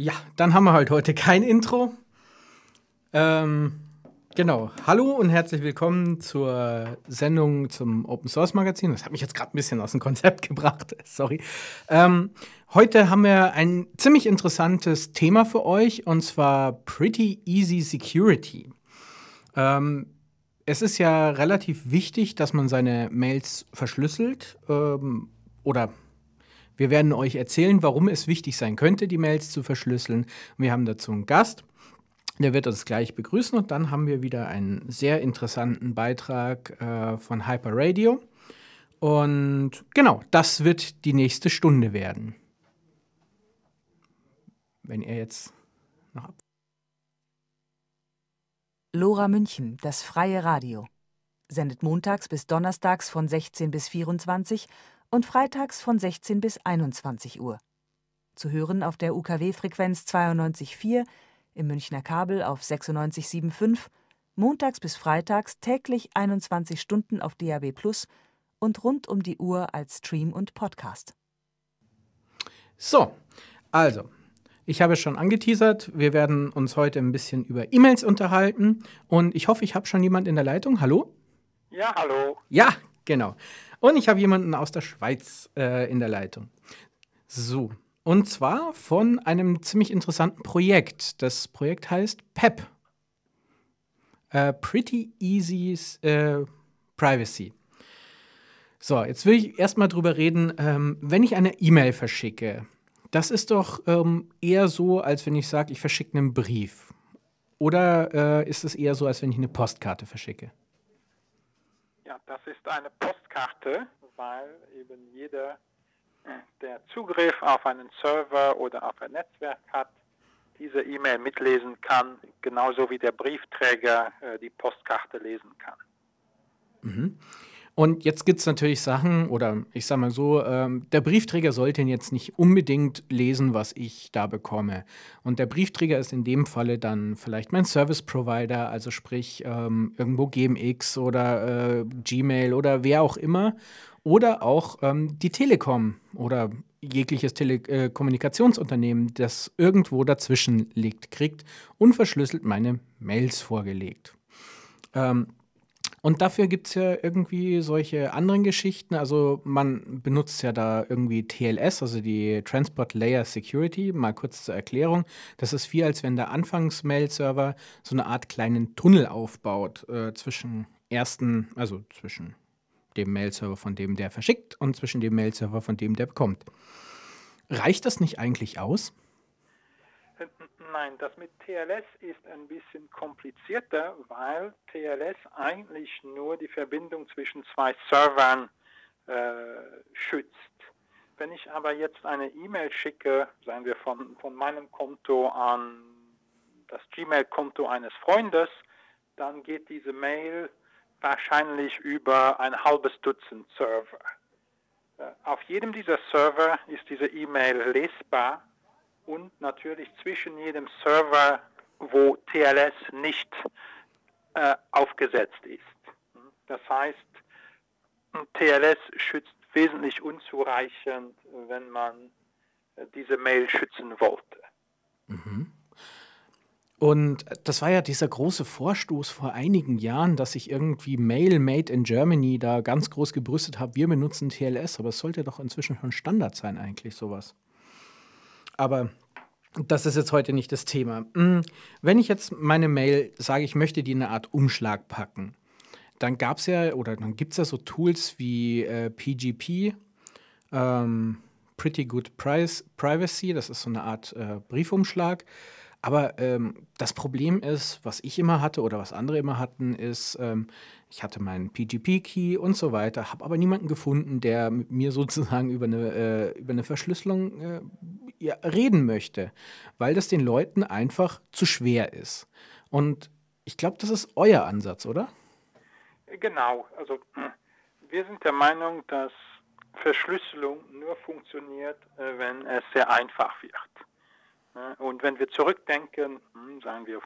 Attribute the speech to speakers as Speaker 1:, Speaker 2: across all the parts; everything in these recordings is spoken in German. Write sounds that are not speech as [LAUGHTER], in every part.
Speaker 1: Ja, dann haben wir halt heute kein Intro. Ähm, genau. Hallo und herzlich willkommen zur Sendung zum Open Source Magazin. Das hat mich jetzt gerade ein bisschen aus dem Konzept [LAUGHS] gebracht. Sorry. Ähm, heute haben wir ein ziemlich interessantes Thema für euch und zwar Pretty Easy Security. Ähm, es ist ja relativ wichtig, dass man seine Mails verschlüsselt ähm, oder wir werden euch erzählen, warum es wichtig sein könnte, die Mails zu verschlüsseln. Wir haben dazu einen Gast, der wird uns gleich begrüßen und dann haben wir wieder einen sehr interessanten Beitrag äh, von Hyper Radio. Und genau, das wird die nächste Stunde werden. Wenn ihr jetzt noch ab.
Speaker 2: Lora München, das freie Radio. Sendet montags bis donnerstags von 16 bis 24 und freitags von 16 bis 21 Uhr. Zu hören auf der UKW-Frequenz 92.4, im Münchner Kabel auf 96.75, montags bis freitags täglich 21 Stunden auf DAB Plus und rund um die Uhr als Stream und Podcast.
Speaker 1: So, also, ich habe es schon angeteasert. Wir werden uns heute ein bisschen über E-Mails unterhalten. Und ich hoffe, ich habe schon jemand in der Leitung. Hallo?
Speaker 3: Ja, hallo.
Speaker 1: Ja, genau. Und ich habe jemanden aus der Schweiz äh, in der Leitung. So, und zwar von einem ziemlich interessanten Projekt. Das Projekt heißt PEP. Äh, Pretty Easy äh, Privacy. So, jetzt will ich erstmal drüber reden, ähm, wenn ich eine E-Mail verschicke, das ist doch ähm, eher so, als wenn ich sage, ich verschicke einen Brief. Oder äh, ist es eher so, als wenn ich eine Postkarte verschicke?
Speaker 3: Das ist eine Postkarte, weil eben jeder, äh, der Zugriff auf einen Server oder auf ein Netzwerk hat, diese E-Mail mitlesen kann, genauso wie der Briefträger äh, die Postkarte lesen kann.
Speaker 1: Mhm. Und jetzt gibt es natürlich Sachen, oder ich sage mal so, ähm, der Briefträger sollte jetzt nicht unbedingt lesen, was ich da bekomme. Und der Briefträger ist in dem Falle dann vielleicht mein Service Provider, also sprich ähm, irgendwo GMX oder äh, Gmail oder wer auch immer. Oder auch ähm, die Telekom oder jegliches Telekommunikationsunternehmen, äh, das irgendwo dazwischen liegt, kriegt unverschlüsselt meine Mails vorgelegt. Ähm, und dafür gibt es ja irgendwie solche anderen Geschichten. Also man benutzt ja da irgendwie TLS, also die Transport Layer Security. Mal kurz zur Erklärung. Das ist wie, als wenn der Anfangs-Mail-Server so eine Art kleinen Tunnel aufbaut äh, zwischen ersten, also zwischen dem Mail-Server, von dem der verschickt, und zwischen dem Mail-Server, von dem der bekommt. Reicht das nicht eigentlich aus?
Speaker 3: Nein, das mit TLS ist ein bisschen komplizierter, weil TLS eigentlich nur die Verbindung zwischen zwei Servern äh, schützt. Wenn ich aber jetzt eine E-Mail schicke, sagen wir von, von meinem Konto an das Gmail-Konto eines Freundes, dann geht diese Mail wahrscheinlich über ein halbes Dutzend Server. Äh, auf jedem dieser Server ist diese E-Mail lesbar und natürlich zwischen jedem Server, wo TLS nicht äh, aufgesetzt ist. Das heißt, TLS schützt wesentlich unzureichend, wenn man äh, diese Mail schützen wollte.
Speaker 1: Mhm. Und das war ja dieser große Vorstoß vor einigen Jahren, dass ich irgendwie Mail Made in Germany da ganz groß gebrüstet habe. Wir benutzen TLS, aber es sollte doch inzwischen schon Standard sein, eigentlich sowas. Aber das ist jetzt heute nicht das Thema. Hm, wenn ich jetzt meine Mail sage, ich möchte die in eine Art Umschlag packen, dann gab es ja oder dann gibt es ja so Tools wie äh, PGP, ähm, Pretty Good Price, Privacy, das ist so eine Art äh, Briefumschlag. Aber ähm, das Problem ist, was ich immer hatte oder was andere immer hatten, ist, ähm, ich hatte meinen PGP-Key und so weiter, habe aber niemanden gefunden, der mit mir sozusagen über eine, äh, über eine Verschlüsselung äh, reden möchte, weil das den Leuten einfach zu schwer ist. Und ich glaube, das ist euer Ansatz, oder?
Speaker 3: Genau. Also wir sind der Meinung, dass Verschlüsselung nur funktioniert, äh, wenn es sehr einfach wird. Und wenn wir zurückdenken, hm, sagen wir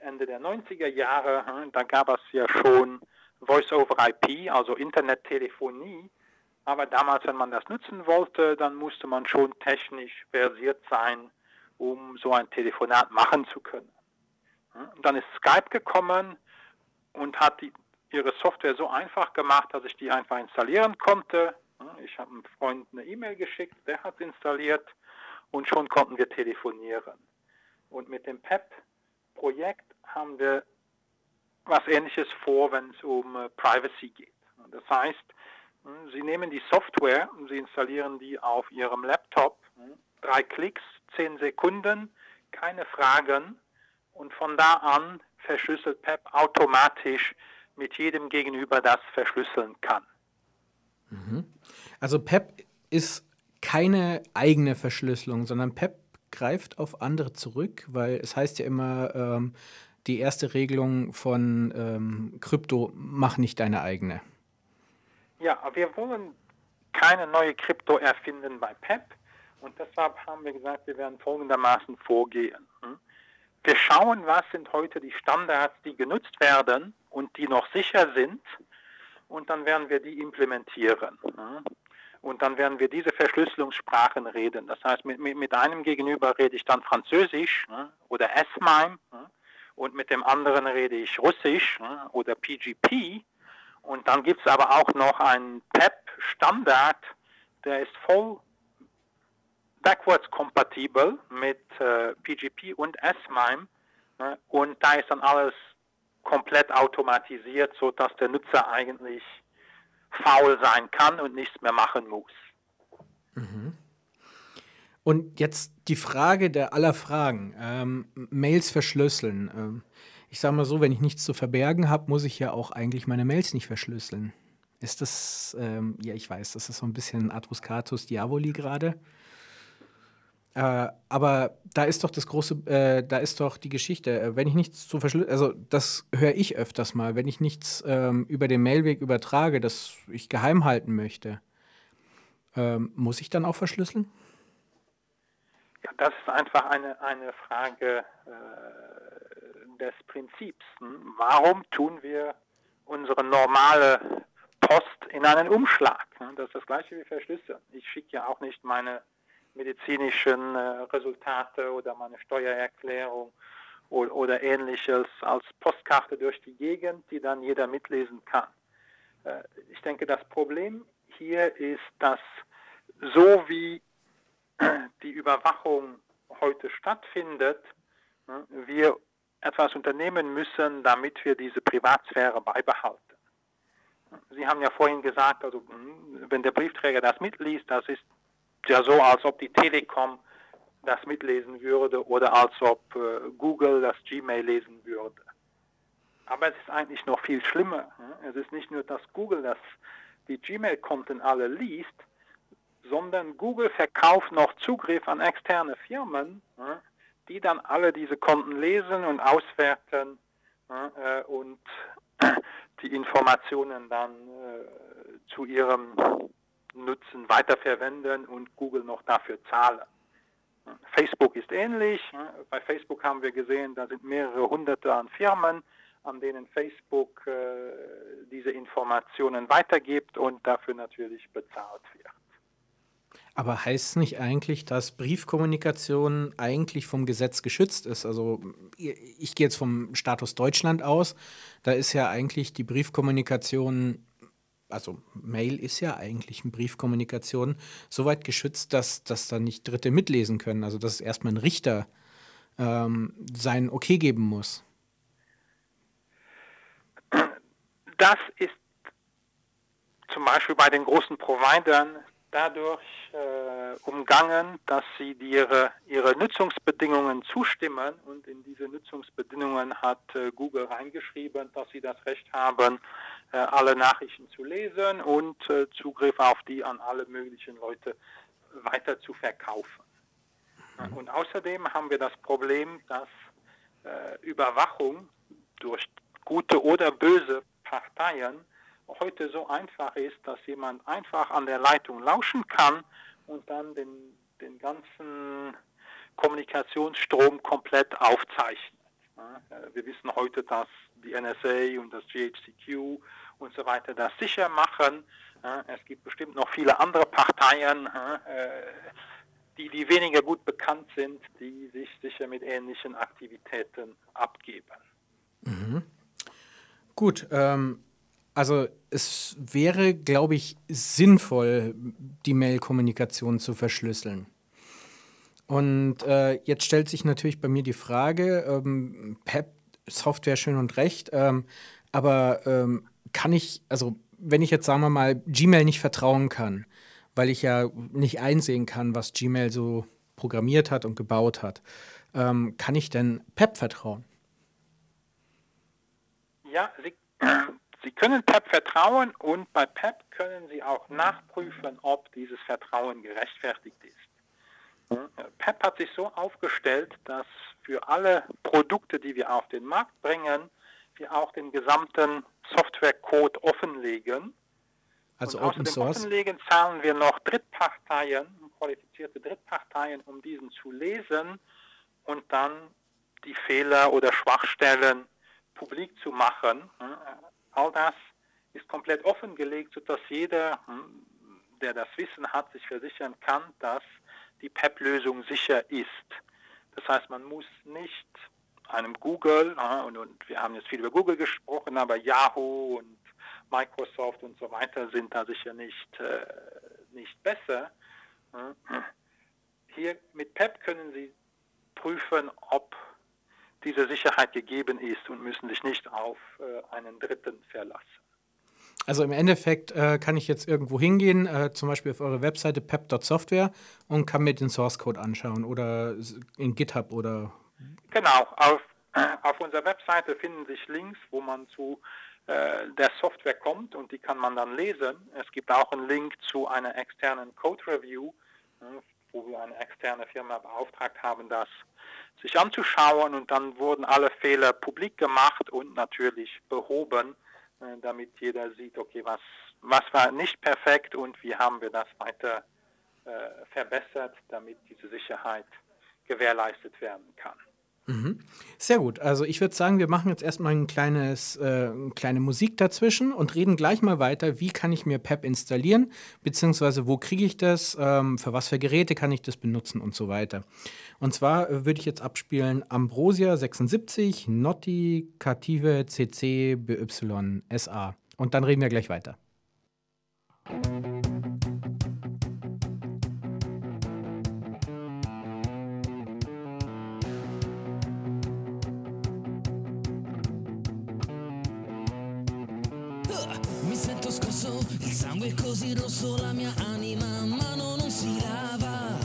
Speaker 3: Ende der 90er Jahre, hm, da gab es ja schon Voice over IP, also Internettelefonie. Aber damals, wenn man das nutzen wollte, dann musste man schon technisch versiert sein um so ein Telefonat machen zu können. Und dann ist Skype gekommen und hat die, ihre Software so einfach gemacht, dass ich die einfach installieren konnte. Ich habe einem Freund eine E-Mail geschickt, der hat es installiert und schon konnten wir telefonieren. Und mit dem PEP-Projekt haben wir was Ähnliches vor, wenn es um äh, Privacy geht. Das heißt, hm, Sie nehmen die Software, Sie installieren die auf Ihrem Laptop, hm, drei Klicks, zehn Sekunden, keine Fragen und von da an verschlüsselt PEP automatisch mit jedem Gegenüber, das verschlüsseln kann.
Speaker 1: Mhm. Also PEP ist keine eigene Verschlüsselung, sondern PEP greift auf andere zurück, weil es heißt ja immer, ähm, die erste Regelung von ähm, Krypto, mach nicht deine eigene.
Speaker 3: Ja, wir wollen keine neue Krypto erfinden bei PEP und deshalb haben wir gesagt, wir werden folgendermaßen vorgehen. Hm? Wir schauen, was sind heute die Standards, die genutzt werden und die noch sicher sind und dann werden wir die implementieren. Hm? Und dann werden wir diese Verschlüsselungssprachen reden. Das heißt, mit, mit, einem Gegenüber rede ich dann Französisch hm? oder S-MIME und mit dem anderen rede ich Russisch oder PGP. Und dann gibt es aber auch noch einen PEP-Standard, der ist voll backwards kompatibel mit äh, PGP und S-MIME. Ne? Und da ist dann alles komplett automatisiert, sodass der Nutzer eigentlich faul sein kann und nichts mehr machen muss.
Speaker 1: Mhm. Und jetzt die Frage der aller Fragen. Ähm, Mails verschlüsseln. Ähm, ich sage mal so, wenn ich nichts zu verbergen habe, muss ich ja auch eigentlich meine Mails nicht verschlüsseln. Ist das, ähm, ja, ich weiß, das ist so ein bisschen Advuscatus Diaboli gerade. Äh, aber da ist doch das große, äh, da ist doch die Geschichte. Äh, wenn ich nichts zu verschlüsseln, also das höre ich öfters mal, wenn ich nichts ähm, über den Mailweg übertrage, das ich geheim halten möchte, ähm, muss ich dann auch verschlüsseln?
Speaker 3: Ja, das ist einfach eine, eine Frage äh, des Prinzips. Hm? Warum tun wir unsere normale Post in einen Umschlag? Hm? Das ist das gleiche wie Verschlüsseln. Ich schicke ja auch nicht meine medizinischen äh, Resultate oder meine Steuererklärung oder, ähnliches als Postkarte durch die Gegend, die dann jeder mitlesen kann. Äh, ich denke, das Problem hier ist, dass so wie die Überwachung heute stattfindet, ne, wir etwas unternehmen müssen, damit wir diese Privatsphäre beibehalten. Sie haben ja vorhin gesagt, also hm, wenn der Briefträger das mitliest, das ist ja so, als ob die Telekom das mitlesen würde oder als ob äh, Google das Gmail lesen würde. Aber es ist eigentlich noch viel schlimmer. Es ist nicht nur, dass Google das, die Gmail-Konten alle liest, sondern Google verkauft noch Zugriff an externe Firmen, die dann alle diese Konten lesen und auswerten äh, und [CLEARS THROAT] die Informationen dann äh, zu ihrem Nutzen weiterverwenden und Google noch dafür zahlen. Facebook ist ähnlich. Bei Facebook haben wir gesehen, da sind mehrere hunderte an Firmen, an denen Facebook äh, diese Informationen weitergibt und dafür natürlich bezahlt wird.
Speaker 1: Aber heißt es nicht eigentlich, dass Briefkommunikation eigentlich vom Gesetz geschützt ist? Also ich gehe jetzt vom Status Deutschland aus. Da ist ja eigentlich die Briefkommunikation also Mail ist ja eigentlich eine Briefkommunikation, soweit geschützt, dass, dass da nicht Dritte mitlesen können. Also dass erstmal ein Richter ähm, sein Okay geben muss.
Speaker 3: Das ist zum Beispiel bei den großen Providern dadurch äh, umgangen, dass sie ihre, ihre Nutzungsbedingungen zustimmen und in diese Nutzungsbedingungen hat äh, Google reingeschrieben, dass sie das Recht haben, äh, alle Nachrichten zu lesen und äh, Zugriff auf die an alle möglichen Leute weiter zu verkaufen. Mhm. Und außerdem haben wir das Problem, dass äh, Überwachung durch gute oder böse Parteien heute so einfach ist, dass jemand einfach an der Leitung lauschen kann und dann den, den ganzen Kommunikationsstrom komplett aufzeichnet. Wir wissen heute, dass die NSA und das GHCQ und so weiter das sicher machen. Es gibt bestimmt noch viele andere Parteien, die, die weniger gut bekannt sind, die sich sicher mit ähnlichen Aktivitäten abgeben.
Speaker 1: Mhm. Gut, ähm, also es wäre, glaube ich, sinnvoll, die Mail-Kommunikation zu verschlüsseln. Und äh, jetzt stellt sich natürlich bei mir die Frage, ähm, PEP, Software schön und recht, ähm, aber ähm, kann ich, also wenn ich jetzt sagen wir mal Gmail nicht vertrauen kann, weil ich ja nicht einsehen kann, was Gmail so programmiert hat und gebaut hat, ähm, kann ich denn PEP vertrauen?
Speaker 3: Ja, Sie, Sie können PEP vertrauen und bei PEP können Sie auch nachprüfen, ob dieses Vertrauen gerechtfertigt ist. PEP hat sich so aufgestellt, dass für alle Produkte, die wir auf den Markt bringen, wir auch den gesamten Softwarecode offenlegen.
Speaker 1: Also
Speaker 3: und
Speaker 1: Open Source?
Speaker 3: Offenlegen zahlen wir noch Drittparteien, qualifizierte Drittparteien, um diesen zu lesen und dann die Fehler oder Schwachstellen publik zu machen. All das ist komplett offengelegt, sodass jeder, hm, der das Wissen hat, sich versichern kann, dass die PEP-Lösung sicher ist. Das heißt, man muss nicht einem Google, und, und wir haben jetzt viel über Google gesprochen, aber Yahoo und Microsoft und so weiter sind da sicher nicht, äh, nicht besser. Hier mit PEP können Sie prüfen, ob diese Sicherheit gegeben ist und müssen sich nicht auf äh, einen Dritten verlassen.
Speaker 1: Also im Endeffekt äh, kann ich jetzt irgendwo hingehen, äh, zum Beispiel auf eure Webseite pep.software und kann mir den Source Code anschauen oder in GitHub oder.
Speaker 3: Genau, auf, äh, [CLEARS THROAT] auf unserer Webseite finden sich Links, wo man zu äh, der Software kommt und die kann man dann lesen. Es gibt auch einen Link zu einer externen Code Review, wo wir eine externe Firma beauftragt haben, das sich anzuschauen und dann wurden alle Fehler publik gemacht und natürlich behoben äh, damit jeder sieht, okay, was, was war nicht perfekt und wie haben wir das weiter äh, verbessert, damit diese Sicherheit gewährleistet werden kann.
Speaker 1: Mhm. Sehr gut. Also ich würde sagen, wir machen jetzt erstmal ein kleines, äh, eine kleine Musik dazwischen und reden gleich mal weiter, wie kann ich mir PEP installieren, beziehungsweise wo kriege ich das, ähm, für was für Geräte kann ich das benutzen und so weiter. Und zwar äh, würde ich jetzt abspielen Ambrosia 76, Notti, Cative, CC, BY, SA. Und dann reden wir gleich weiter.
Speaker 4: Sangue così rosso, la mia anima mano non si lava.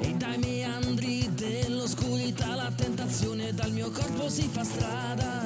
Speaker 4: E dai meandri dell'oscurità la tentazione dal mio corpo si fa strada.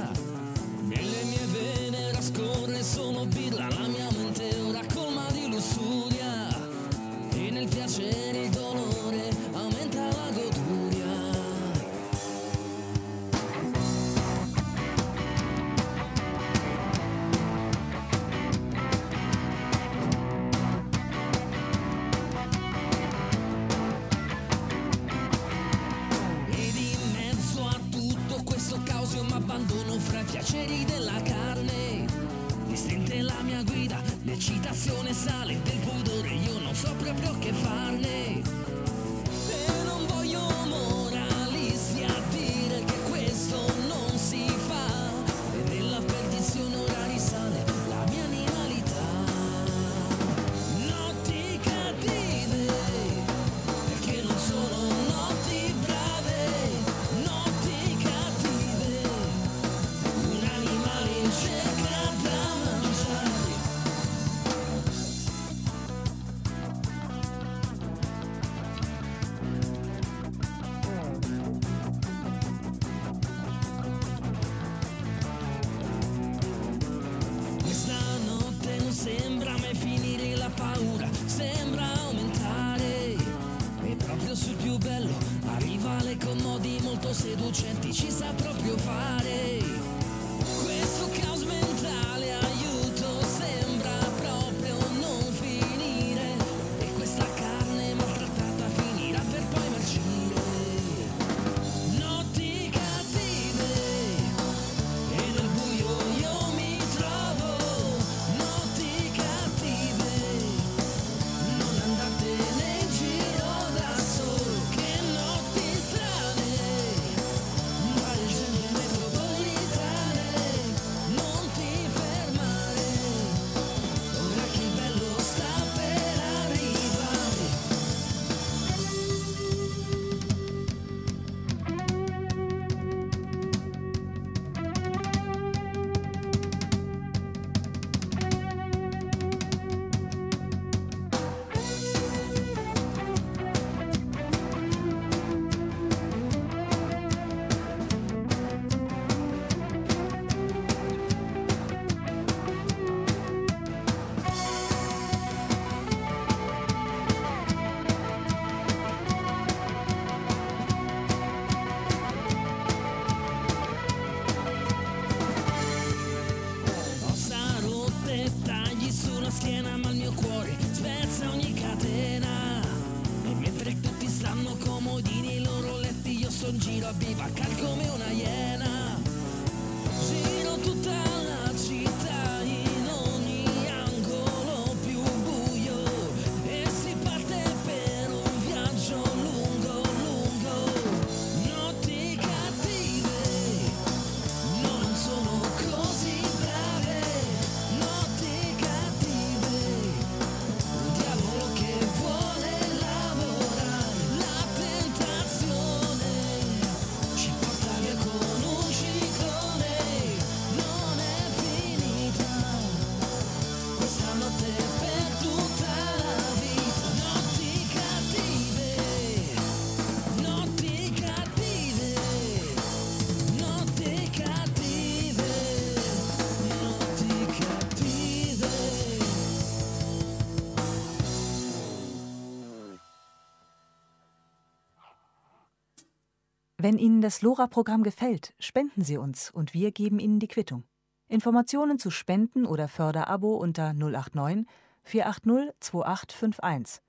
Speaker 2: Wenn Ihnen das LoRa-Programm gefällt, spenden Sie uns und wir geben Ihnen die Quittung. Informationen zu Spenden oder Förderabo unter 089 480 2851.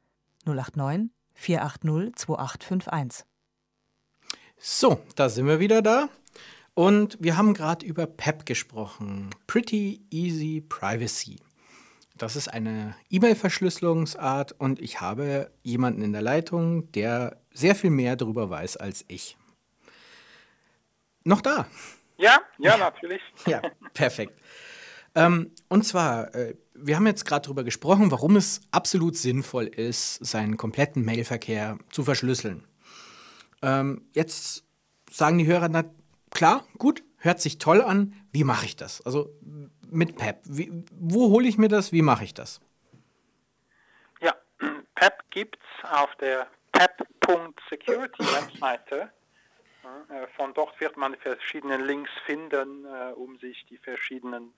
Speaker 2: 089 480 2851.
Speaker 1: So, da sind wir wieder da. Und wir haben gerade über PEP gesprochen. Pretty Easy Privacy. Das ist eine E-Mail-Verschlüsselungsart und ich habe jemanden in der Leitung, der sehr viel mehr darüber weiß als ich. Noch da?
Speaker 3: Ja, ja, natürlich. [LAUGHS]
Speaker 1: Ja, perfekt. Ähm, und zwar, äh, wir haben jetzt gerade darüber gesprochen, warum es absolut sinnvoll ist, seinen kompletten Mailverkehr zu verschlüsseln. Ähm, jetzt sagen die Hörer, na klar, gut, hört sich toll an. Wie mache ich das? Also mit PEP. Wie, wo hole ich mir das? Wie mache ich das?
Speaker 3: Ja, [CLEARS THROAT] PEP gibt es auf der pep.security-Webseite. Äh, Von dort wird man verschiedene Links finden, äh, um sich die verschiedenen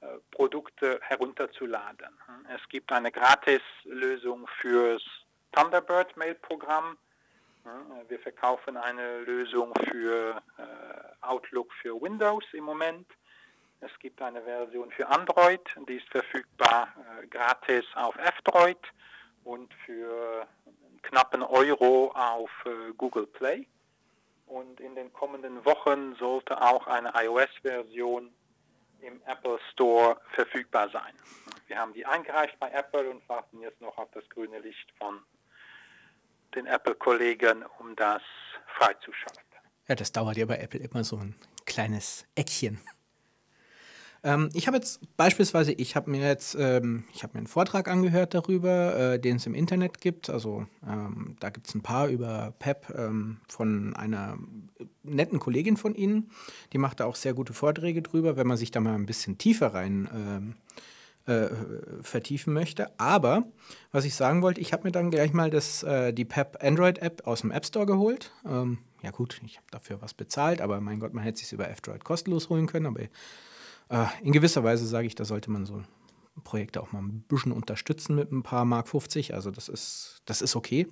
Speaker 3: äh, Produkte herunterzuladen. Es gibt eine Gratislösung fürs Thunderbird-Mail-Programm. Wir verkaufen eine Lösung für Outlook für Windows im Moment. Es gibt eine Version für Android, die ist verfügbar gratis auf F-Droid und für knappen Euro auf Google Play. Und in den kommenden Wochen sollte auch eine iOS-Version im Apple Store verfügbar sein. Wir haben die eingereicht bei Apple und warten jetzt noch auf das grüne Licht von den Apple-Kollegen, um das freizuschalten.
Speaker 1: Ja, das dauert ja bei Apple immer so ein kleines Eckchen. Ähm, ich habe jetzt beispielsweise, ich habe mir jetzt, ähm, ich habe mir einen Vortrag angehört darüber, äh, den es im Internet gibt. Also ähm, da gibt es ein paar über PEP ähm, von einer netten Kollegin von Ihnen. Die macht da auch sehr gute Vorträge drüber, wenn man sich da mal ein bisschen tiefer rein ähm, äh, vertiefen möchte. Aber was ich sagen wollte, ich habe mir dann gleich mal das, äh, die PEP Android App aus dem App Store geholt. Ähm, ja gut, ich habe dafür was bezahlt, aber mein Gott, man hätte sich über F-Droid kostenlos holen können. Aber in gewisser Weise sage ich, da sollte man so Projekte auch mal ein bisschen unterstützen mit ein paar Mark 50. Also das ist, das ist okay.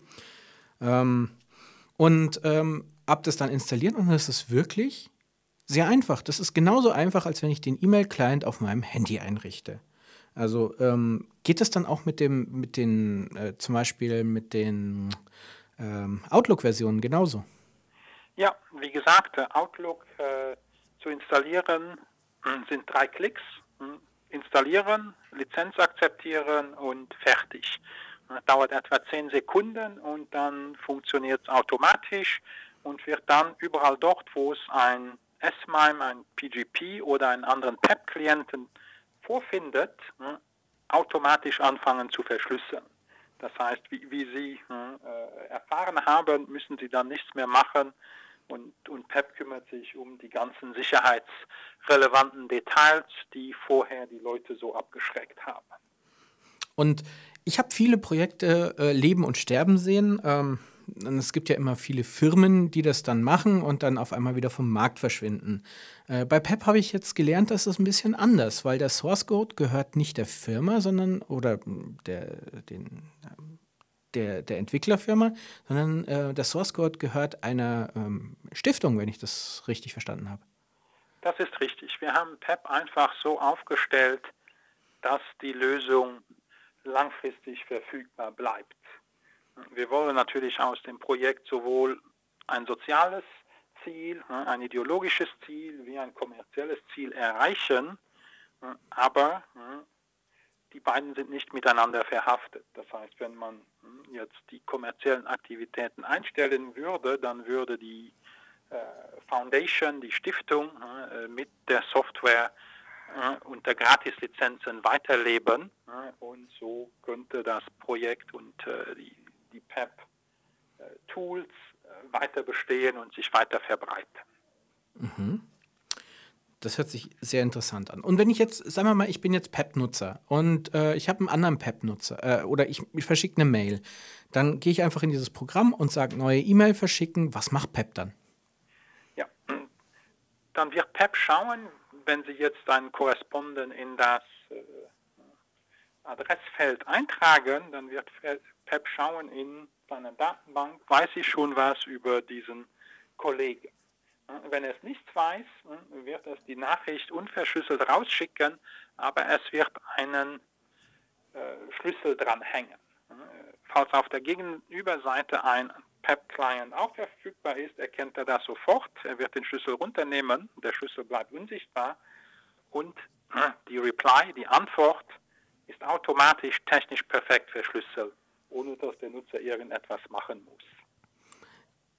Speaker 1: Ähm, und ähm, ab das dann installieren und das ist wirklich sehr einfach. Das ist genauso einfach, als wenn ich den E-Mail-Client auf meinem Handy einrichte. Also ähm, geht es dann auch mit dem, mit den, äh, zum Beispiel mit den ähm, Outlook-Versionen genauso?
Speaker 3: Ja, wie gesagt, äh, Outlook äh, zu installieren sind drei Klicks. Hm, Installieren, Lizenz akzeptieren und fertig. Das dauert etwa 10 Sekunden und dann funktioniert es automatisch und wird dann überall dort, wo es ein S-MIME, ein PGP oder einen anderen PEP-Klienten vorfindet, hm, automatisch anfangen zu verschlüsseln. Das heißt, wie, wie Sie hm, äh, erfahren haben, müssen Sie dann nichts mehr machen und, und PEP kümmert sich um die ganzen sicherheitsrelevanten Details, die vorher die Leute so abgeschreckt haben.
Speaker 1: Und ich habe viele Projekte äh, leben und sterben sehen. Ähm, es gibt ja immer viele Firmen, die das dann machen und dann auf einmal wieder vom Markt verschwinden. Äh, bei PEP habe ich jetzt gelernt, dass das ein bisschen anders, weil der Source Code gehört nicht der Firma, sondern oder der, den, der, der Entwicklerfirma, sondern äh, der Source Code gehört einer ähm, Stiftung, wenn ich das richtig verstanden habe.
Speaker 3: Das ist richtig. Wir haben PEP einfach so aufgestellt, dass die Lösung langfristig verfügbar bleibt. Wir wollen natürlich aus dem Projekt sowohl ein soziales Ziel, ein ideologisches Ziel wie ein kommerzielles Ziel erreichen, aber die beiden sind nicht miteinander verhaftet. Das heißt, wenn man jetzt die kommerziellen Aktivitäten einstellen würde, dann würde die äh, Foundation, die Stiftung äh, mit der Software äh, unter Gratislizenzen weiterleben und so könnte das Projekt und die, die PEP-Tools weiter bestehen und sich weiter verbreiten.
Speaker 1: Mhm. Das hört sich sehr interessant an. Und wenn ich jetzt, sagen wir mal, ich bin jetzt PEP-Nutzer und äh, ich habe einen anderen PEP-Nutzer äh, oder ich, ich verschicke eine Mail, dann gehe ich einfach in dieses Programm und sage neue E-Mail verschicken. Was macht PEP dann?
Speaker 3: Ja, dann wird PEP schauen, wenn Sie jetzt einen Korrespondenten in das äh, Adressfeld eintragen, dann wird PEP schauen in seiner Datenbank, weiß ich schon was über diesen Kollegen. Wenn es nichts weiß, wird es die Nachricht unverschlüsselt rausschicken, aber es wird einen äh, Schlüssel dranhängen. Falls auf der Gegenüberseite ein PEP-Client auch verfügbar ist, erkennt er das sofort. Er wird den Schlüssel runternehmen, der Schlüssel bleibt unsichtbar und die Reply, die Antwort, ist automatisch technisch perfekt verschlüsselt, ohne dass der Nutzer irgendetwas machen muss.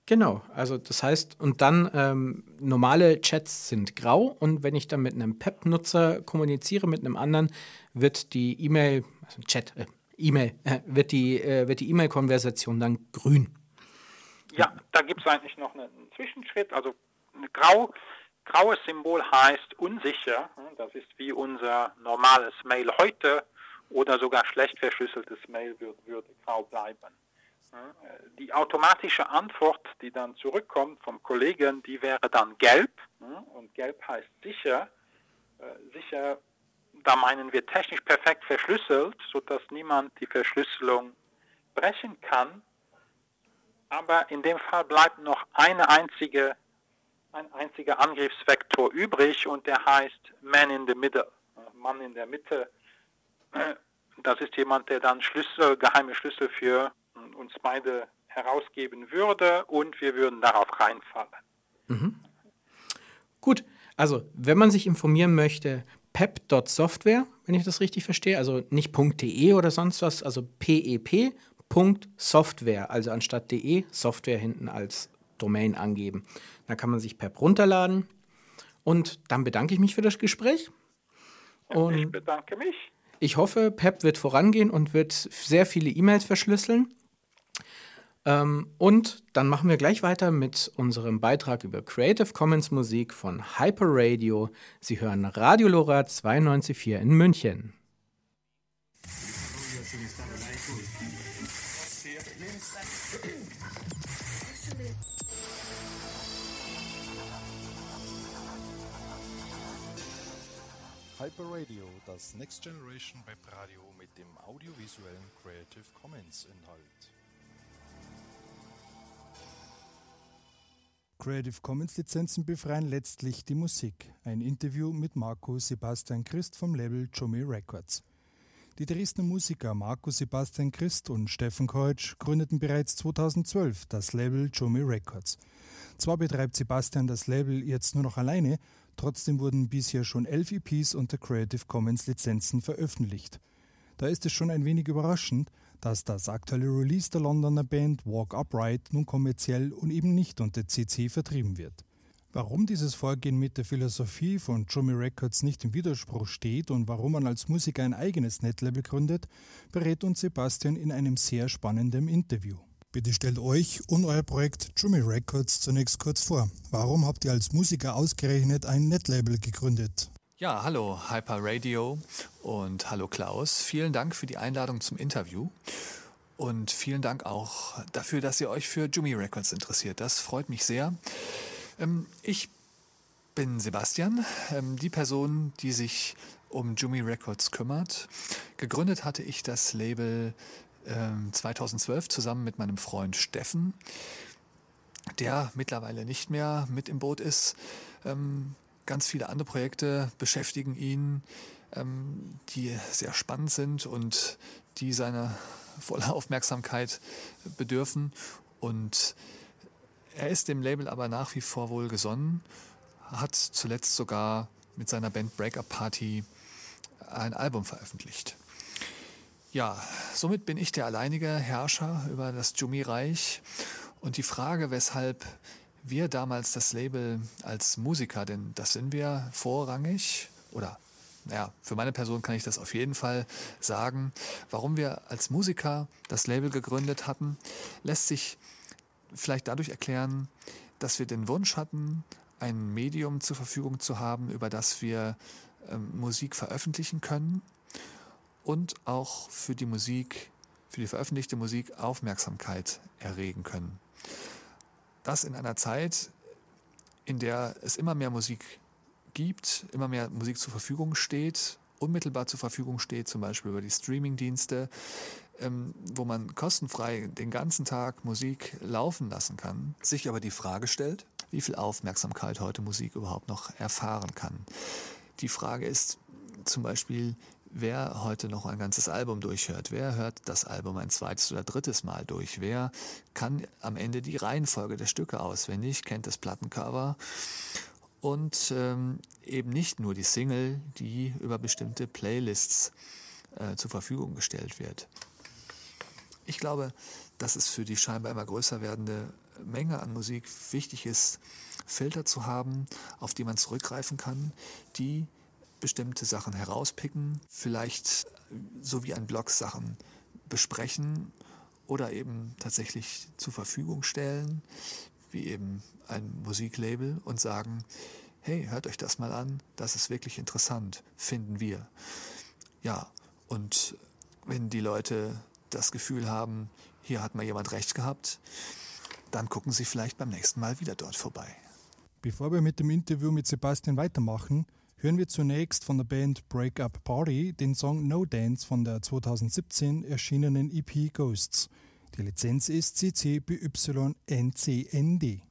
Speaker 1: Genau, also das heißt, und dann ähm, normale Chats sind grau und wenn ich dann mit einem PEP-Nutzer kommuniziere, mit einem anderen, wird die E-Mail, also Chat, äh, E-Mail, äh, [LAUGHS] wird die äh, wird die E-Mail-Konversation dann grün.
Speaker 3: Ja, da gibt es eigentlich noch einen Zwischenschritt. Also grau, graues Symbol heißt unsicher. Das ist wie unser normales Mail heute oder sogar schlecht verschlüsseltes Mail würde, würde grau bleiben. Die automatische Antwort, die dann zurückkommt vom Kollegen, die wäre dann gelb. Und gelb heißt sicher. Äh, sicher, da meinen wir technisch perfekt verschlüsselt, sodass niemand die Verschlüsselung brechen kann. Aber in dem Fall bleibt noch eine einzige, ein einziger Angriffsvektor übrig und der heißt Man in the Middle. Mann in der Mitte. Das ist jemand, der dann Schlüssel, geheime Schlüssel für uns beide herausgeben würde und wir würden darauf reinfallen.
Speaker 1: Mhm. Gut, also wenn man sich informieren möchte, pep.software, wenn ich das richtig verstehe, also nicht .de oder sonst was, also pep.software, also anstatt de Software hinten als Domain angeben. Da kann man sich PEP runterladen und dann bedanke ich mich für das Gespräch.
Speaker 3: Und ich bedanke mich.
Speaker 1: Ich hoffe, PEP wird vorangehen und wird sehr viele E-Mails verschlüsseln. Ähm, und dann machen wir gleich weiter mit unserem Beitrag über Creative Commons Musik von Hyper Radio. Sie hören Radio Lora 92.4 in München.
Speaker 5: Hyper Radio, das Next Generation Web Radio mit dem audiovisuellen Creative Commons Inhalt. Creative Commons Lizenzen befreien letztlich die Musik. Ein Interview mit Marco Sebastian Christ vom Label Jomi Records. Die Dresdner Musiker Marco Sebastian Christ und Steffen Keutsch gründeten bereits 2012 das Label Jomi Records. Zwar betreibt Sebastian das Label jetzt nur noch alleine, trotzdem wurden bisher schon elf EPs unter Creative Commons Lizenzen veröffentlicht. Da ist es schon ein wenig überraschend, dass das aktuelle Release der Londoner Band Walk Upright nun kommerziell und eben nicht unter CC vertrieben wird. Warum dieses Vorgehen mit der Philosophie von Jomi Records nicht im Widerspruch steht und warum man als Musiker ein eigenes Netlabel gründet, berät uns Sebastian in einem sehr spannenden Interview. Bitte stellt euch und euer Projekt Jomi Records zunächst kurz vor. Warum habt ihr als Musiker ausgerechnet ein Netlabel gegründet?
Speaker 6: Ja, hallo Hyper Radio und hallo Klaus. Vielen Dank für die Einladung zum Interview und vielen Dank auch dafür, dass ihr euch für Jumi Records interessiert. Das freut mich sehr. Ähm, ich bin Sebastian, ähm, die Person, die sich um Jumi Records kümmert. Gegründet hatte ich das Label 2012 ähm, zusammen mit meinem Freund Steffen, der mittlerweile nicht mehr mit im Boot ist ganz viele andere Projekte beschäftigen ihn, ähm, die sehr spannend sind und die seiner voller Aufmerksamkeit bedürfen. Und Er ist dem Label aber nach wie vor wohl gesonnen, hat zuletzt sogar mit seiner Band Breakup Party ein Album veröffentlicht. Ja, somit bin ich der alleinige Herrscher über das Jumi-Reich. Und die Frage, weshalb wir damals das Label als Musiker, denn das sind wir vorrangig, oder naja, für meine Person kann ich das auf jeden Fall sagen, warum wir als Musiker das Label gegründet hatten, lässt sich vielleicht dadurch erklären, dass wir den Wunsch hatten, ein Medium zur Verfügung zu haben, über das wir ähm, Musik veröffentlichen können und auch für die Musik, für die veröffentlichte Musik Aufmerksamkeit erregen können. Das in einer Zeit, in der es immer mehr Musik gibt, immer mehr Musik zur Verfügung steht, unmittelbar zur Verfügung steht, zum Beispiel über die Streaming-Dienste, ähm, wo man kostenfrei den ganzen Tag Musik laufen lassen kann. Sich aber die Frage stellt, wie viel Aufmerksamkeit heute Musik überhaupt noch erfahren kann. Die Frage ist zum Beispiel, wer heute noch ein ganzes Album durchhört, wer hört das Album ein zweites oder drittes Mal durch, wer kann am Ende die Reihenfolge der Stücke auswendig, kennt das Plattencover und ähm, eben nicht nur die Single, die über bestimmte Playlists äh, zur Verfügung gestellt wird. Ich glaube, dass es für die scheinbar immer größer werdende Menge an Musik wichtig ist, Filter zu haben, auf die man zurückgreifen kann, die bestimmte Sachen herauspicken, vielleicht so wie ein Blog Sachen besprechen oder eben tatsächlich zur Verfügung stellen, wie eben ein Musiklabel und sagen, hey, hört euch das mal an, das ist wirklich interessant, finden wir. Ja, und wenn die Leute das Gefühl haben, hier hat mal jemand recht gehabt, dann gucken sie vielleicht beim nächsten Mal wieder dort vorbei.
Speaker 7: Bevor wir mit dem Interview mit Sebastian weitermachen, hören wir zunächst von der Band Breakup Party den Song No Dance von der 2017 erschienenen EP Ghosts. Die Lizenz ist CC BY NCND.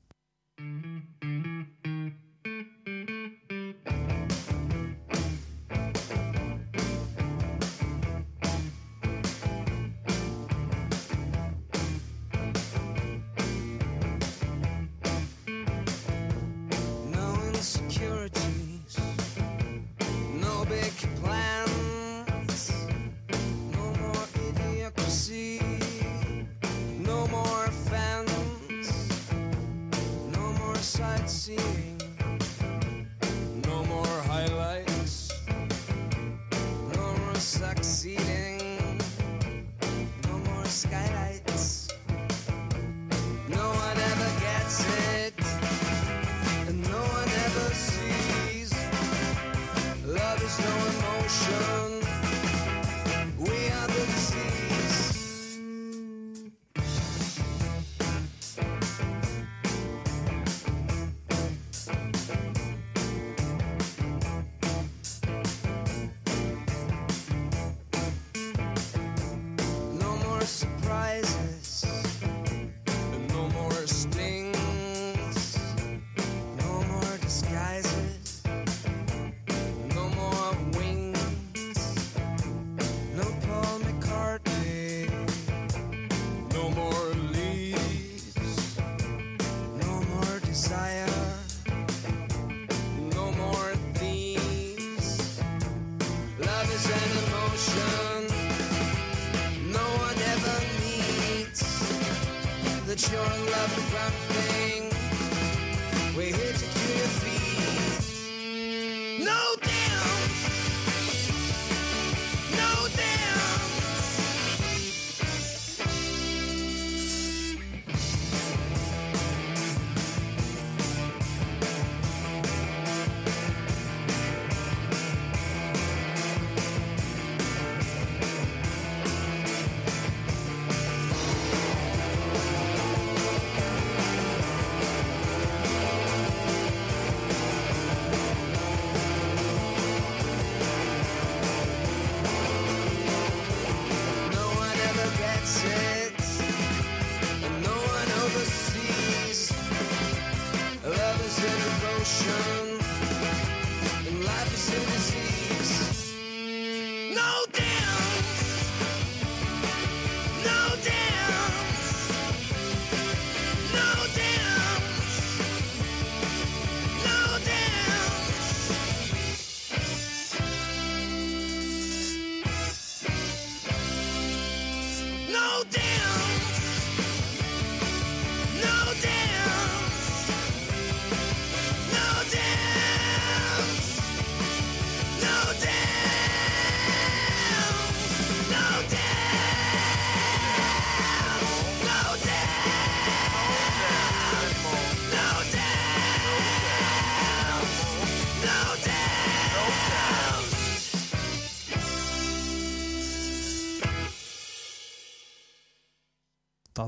Speaker 7: that you're in love with one thing. We're here to cure your feet. No damn.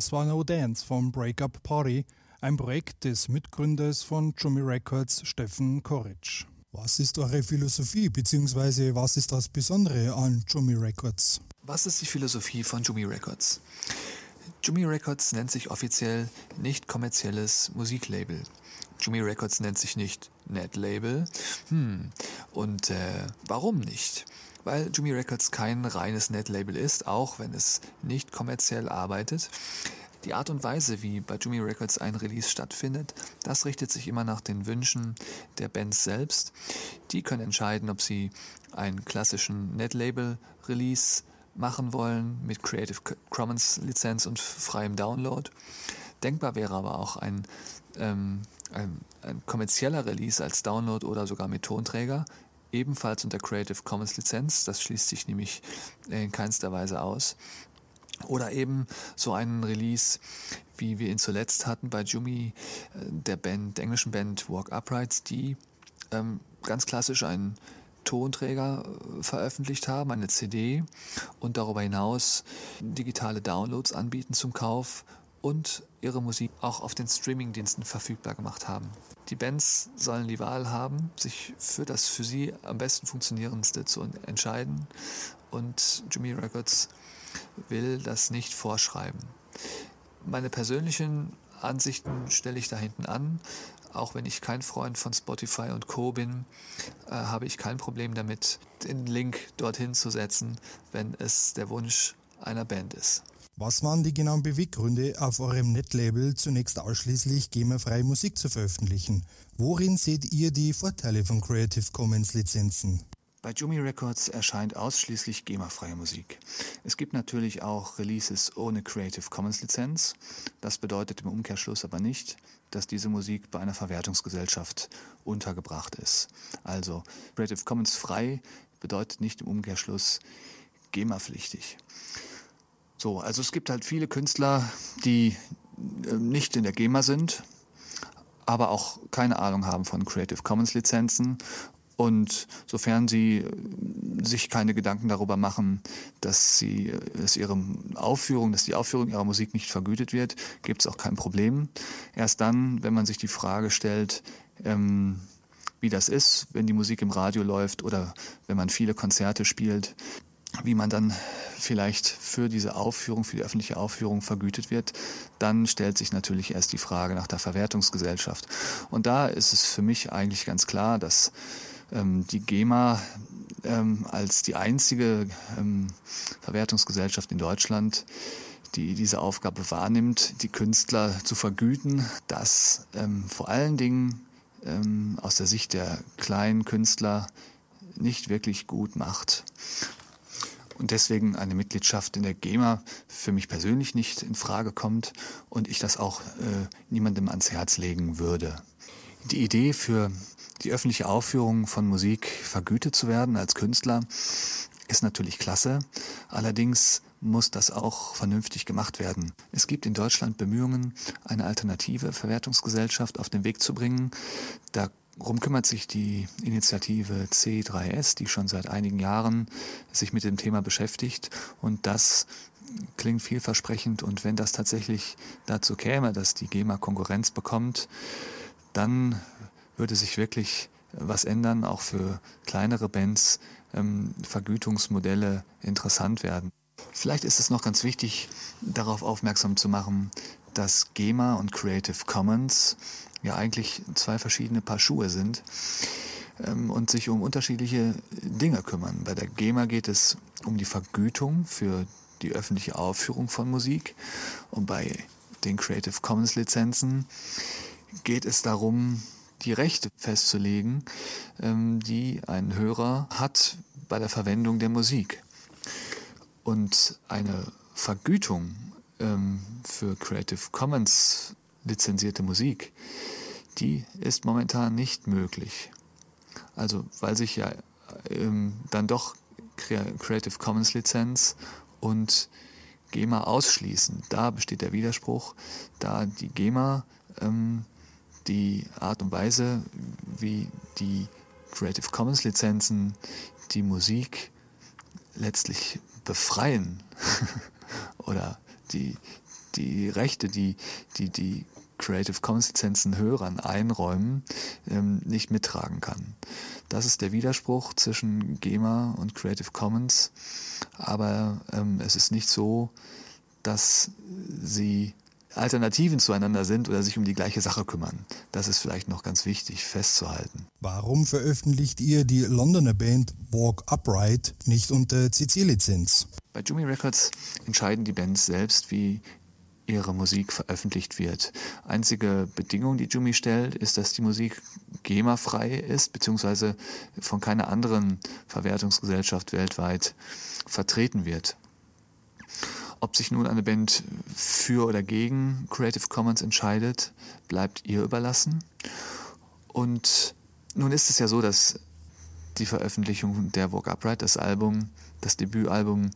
Speaker 5: Das war No Dance vom Breakup Party, ein Projekt des Mitgründers von Jummy Records, Steffen Koritsch. Was ist eure Philosophie, beziehungsweise was ist das Besondere an Jummy Records?
Speaker 6: Was ist die Philosophie von Jummy Records? Jummy Records nennt sich offiziell nicht kommerzielles Musiklabel. Jummy Records nennt sich nicht Netlabel. Hm, und äh, warum nicht? Weil Jummy Records kein reines Netlabel ist, auch wenn es nicht kommerziell arbeitet. Die Art und Weise, wie bei Jimmy Records ein Release stattfindet, das richtet sich immer nach den Wünschen der Bands selbst. Die können entscheiden, ob sie einen klassischen Netlabel-Release machen wollen mit Creative Commons Lizenz und freiem Download. Denkbar wäre aber auch ein, ähm, ein, ein kommerzieller Release als Download oder sogar mit Tonträger, ebenfalls unter Creative Commons Lizenz. Das schließt sich nämlich in keinster Weise aus. Oder eben so einen Release, wie wir ihn zuletzt hatten bei Jumi, äh, der Band, der englischen Band Walk Uprights, die ähm, ganz klassisch einen Tonträger äh, veröffentlicht haben, eine CD und darüber hinaus digitale Downloads anbieten zum Kauf und ihre Musik auch auf den Streamingdiensten verfügbar gemacht haben. Die Bands sollen die Wahl haben, sich für das für sie am besten funktionierendste zu entscheiden und Jimmy Records will das nicht vorschreiben. Meine persönlichen Ansichten stelle ich da hinten an. Auch wenn ich kein Freund von Spotify und Co bin, äh, habe ich kein Problem damit, den Link dorthin zu setzen, wenn es der Wunsch einer Band ist.
Speaker 5: Was waren die genauen Beweggründe, auf eurem Netlabel zunächst ausschließlich GEMA-freie Musik zu veröffentlichen? Worin seht ihr die Vorteile von Creative Commons Lizenzen?
Speaker 6: Bei Jumi Records erscheint ausschließlich GEMA-freie Musik. Es gibt natürlich auch Releases ohne Creative Commons Lizenz. Das bedeutet im Umkehrschluss aber nicht, dass diese Musik bei einer Verwertungsgesellschaft untergebracht ist. Also Creative Commons frei bedeutet nicht im Umkehrschluss GEMA-pflichtig. So, also es gibt halt viele Künstler, die äh, nicht in der GEMA sind, aber auch keine Ahnung haben von Creative Commons Lizenzen und sofern sie äh, sich keine Gedanken darüber machen, dass sie, äh, dass ihre Aufführung, dass die Aufführung ihrer Musik nicht vergütet wird, gibt es auch kein Problem. Erst dann, wenn man sich die Frage stellt, ähm, wie das ist, wenn die Musik im Radio läuft oder wenn man viele Konzerte spielt, wie man dann vielleicht für diese Aufführung, für die öffentliche Aufführung vergütet wird, dann stellt sich natürlich erst die Frage nach der Verwertungsgesellschaft. Und da ist es für mich eigentlich ganz klar, dass ähm, die GEMA ähm, als die einzige ähm, Verwertungsgesellschaft in Deutschland, die diese Aufgabe wahrnimmt, die Künstler zu vergüten, das ähm, vor allen Dingen ähm, aus der Sicht der kleinen Künstler nicht wirklich gut macht. Und deswegen eine Mitgliedschaft in der GEMA für mich persönlich nicht in Frage kommt und ich das auch äh, niemandem ans Herz legen würde. Die Idee für die öffentliche Aufführung von Musik vergütet zu werden als Künstler ist natürlich klasse. Allerdings muss das auch vernünftig gemacht werden. Es gibt in Deutschland Bemühungen, eine alternative Verwertungsgesellschaft auf den Weg zu bringen. Darum kümmert sich die Initiative C3S, die schon seit einigen Jahren sich mit dem Thema beschäftigt. Und das klingt vielversprechend. Und wenn das tatsächlich dazu käme, dass die GEMA Konkurrenz bekommt, dann würde sich wirklich was ändern, auch für kleinere Bands ähm, Vergütungsmodelle interessant werden. Vielleicht ist es noch ganz wichtig, darauf aufmerksam zu machen, dass GEMA und Creative Commons ja eigentlich zwei verschiedene Paar Schuhe sind ähm, und sich um unterschiedliche Dinge kümmern. Bei der GEMA geht es um die Vergütung für die öffentliche Aufführung von Musik und bei den Creative Commons Lizenzen geht es darum, die Rechte festzulegen, ähm, die ein Hörer hat bei der Verwendung der Musik. Und eine Vergütung ähm, für Creative Commons lizenzierte Musik, die ist momentan nicht möglich. Also weil sich ja ähm, dann doch Creative Commons Lizenz und GEMA ausschließen. Da besteht der Widerspruch, da die GEMA ähm, die Art und Weise, wie die Creative Commons Lizenzen die Musik letztlich befreien [LAUGHS] oder die, die Rechte, die die, die Creative Commons Lizenzen Hörern einräumen, ähm, nicht mittragen kann. Das ist der Widerspruch zwischen GEMA und Creative Commons, aber ähm, es ist nicht so, dass sie Alternativen zueinander sind oder sich um die gleiche Sache kümmern. Das ist vielleicht noch ganz wichtig festzuhalten.
Speaker 5: Warum veröffentlicht ihr die Londoner Band Walk Upright nicht unter CC-Lizenz?
Speaker 6: Bei Jumi Records entscheiden die Bands selbst, wie ihre Musik veröffentlicht wird. Einzige Bedingung, die Jumi stellt, ist, dass die Musik GEMA-frei ist, beziehungsweise von keiner anderen Verwertungsgesellschaft weltweit vertreten wird. Ob sich nun eine Band für oder gegen Creative Commons entscheidet, bleibt ihr überlassen. Und nun ist es ja so, dass die Veröffentlichung der Walk Upright, das Album, das Debütalbum,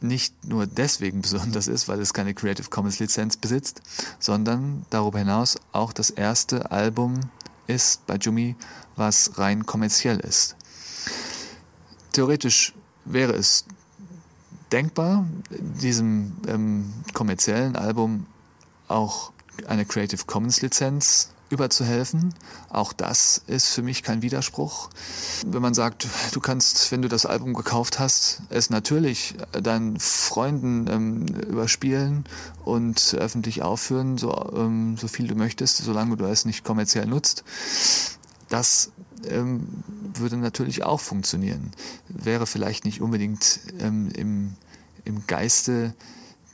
Speaker 6: nicht nur deswegen besonders ist, weil es keine Creative Commons Lizenz besitzt, sondern darüber hinaus auch das erste Album ist bei Jumi, was rein kommerziell ist. Theoretisch wäre es denkbar, diesem ähm, kommerziellen Album auch eine Creative Commons Lizenz überzuhelfen. Auch das ist für mich kein Widerspruch. Wenn man sagt, du kannst, wenn du das Album gekauft hast, es natürlich deinen Freunden ähm, überspielen und öffentlich aufführen, so, ähm, so viel du möchtest, solange du es nicht kommerziell nutzt. Das ähm, würde natürlich auch funktionieren. Wäre vielleicht nicht unbedingt ähm, im im Geiste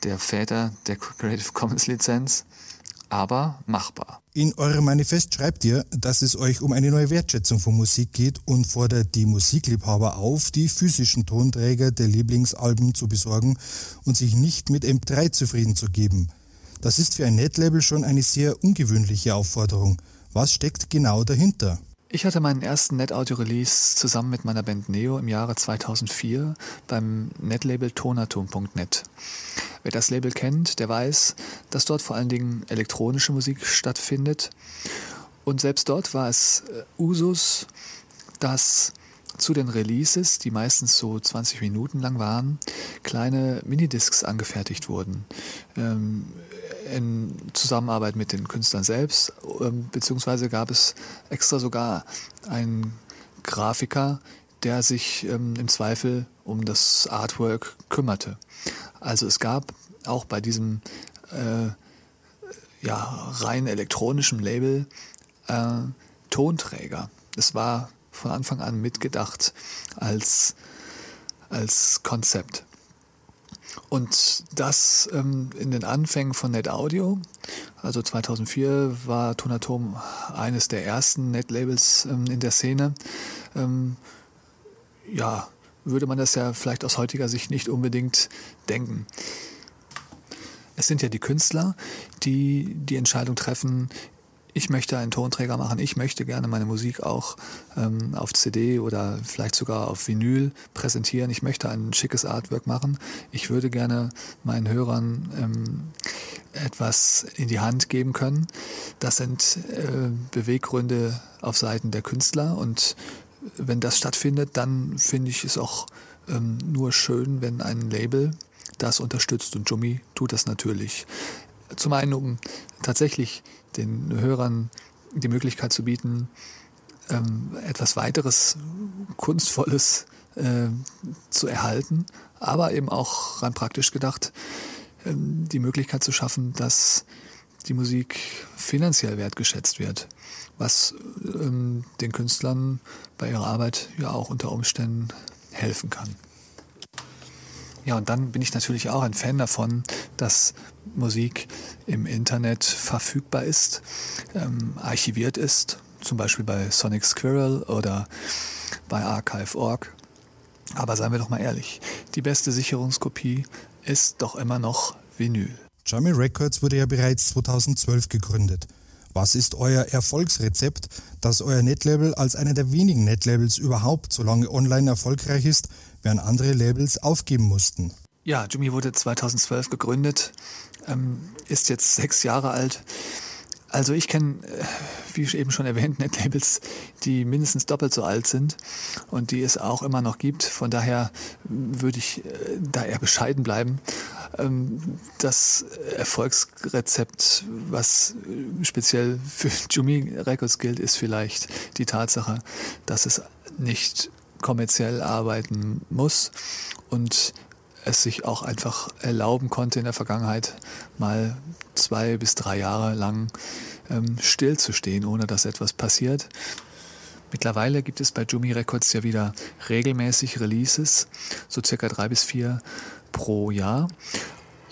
Speaker 6: der Väter der Creative Commons Lizenz, aber machbar.
Speaker 5: In eurem Manifest schreibt ihr, dass es euch um eine neue Wertschätzung von Musik geht und fordert die Musikliebhaber auf, die physischen Tonträger der Lieblingsalben zu besorgen und sich nicht mit M3 zufrieden zu geben. Das ist für ein Netlabel schon eine sehr ungewöhnliche Aufforderung. Was steckt genau dahinter?
Speaker 6: Ich hatte meinen ersten NetAudio-Release zusammen mit meiner Band Neo im Jahre 2004 beim Netlabel tonatom.net. Wer das Label kennt, der weiß, dass dort vor allen Dingen elektronische Musik stattfindet. Und selbst dort war es äh, Usus, dass zu den Releases, die meistens so 20 Minuten lang waren, kleine Minidiscs angefertigt wurden. Ähm, in Zusammenarbeit mit den Künstlern selbst, ähm, beziehungsweise gab es extra sogar einen Grafiker, der sich ähm, im Zweifel um das Artwork kümmerte. Also es gab auch bei diesem äh, ja, rein elektronischen Label äh, Tonträger. Es war von Anfang an mitgedacht als, als Konzept. Und das ähm, in den Anfängen von NetAudio. Also 2004 war Tonatom eines der ersten Netlabels ähm, in der Szene. Ähm, ja, würde man das ja vielleicht aus heutiger Sicht nicht unbedingt denken. Es sind ja die Künstler, die die Entscheidung treffen, ich möchte einen Tonträger machen, ich möchte gerne meine Musik auch ähm, auf CD oder vielleicht sogar auf Vinyl präsentieren, ich möchte ein schickes Artwork machen, ich würde gerne meinen Hörern ähm, etwas in die Hand geben können. Das sind äh, Beweggründe auf Seiten der Künstler. Und wenn das stattfindet, dann finde ich es auch ähm, nur schön, wenn ein Label das unterstützt. Und Jummy tut das natürlich. Zum einen, um tatsächlich den Hörern die Möglichkeit zu bieten, ähm, etwas weiteres Kunstvolles äh, zu erhalten, aber eben auch rein praktisch gedacht, ähm, die Möglichkeit zu schaffen, dass die Musik finanziell wertgeschätzt wird, was ähm, den Künstlern bei ihrer Arbeit ja auch unter Umständen helfen kann. Ja, und dann bin ich natürlich auch ein Fan davon, dass Musik im Internet verfügbar ist, ähm, archiviert ist, zum Beispiel bei Sonic Squirrel oder bei Archive.org. Aber seien wir doch mal ehrlich, die beste Sicherungskopie ist doch immer noch Vinyl.
Speaker 5: Jammy Records wurde ja bereits 2012 gegründet. Was ist euer Erfolgsrezept, dass euer Netlabel als einer der wenigen Netlabels überhaupt so lange online erfolgreich ist, während andere Labels aufgeben mussten?
Speaker 6: Ja, Jimmy wurde 2012 gegründet, ähm, ist jetzt sechs Jahre alt. Also ich kenne, äh, wie eben schon erwähnt, Netlabels, die mindestens doppelt so alt sind und die es auch immer noch gibt. Von daher würde ich äh, da eher bescheiden bleiben. Ähm, das Erfolgsrezept, was speziell für [LAUGHS] Jumi Records gilt, ist vielleicht die Tatsache, dass es nicht kommerziell arbeiten muss und es sich auch einfach erlauben konnte in der Vergangenheit mal zwei bis drei Jahre lang ähm, stillzustehen, ohne dass etwas passiert. Mittlerweile gibt es bei Jumi Records ja wieder regelmäßig Releases, so circa drei bis vier pro Jahr.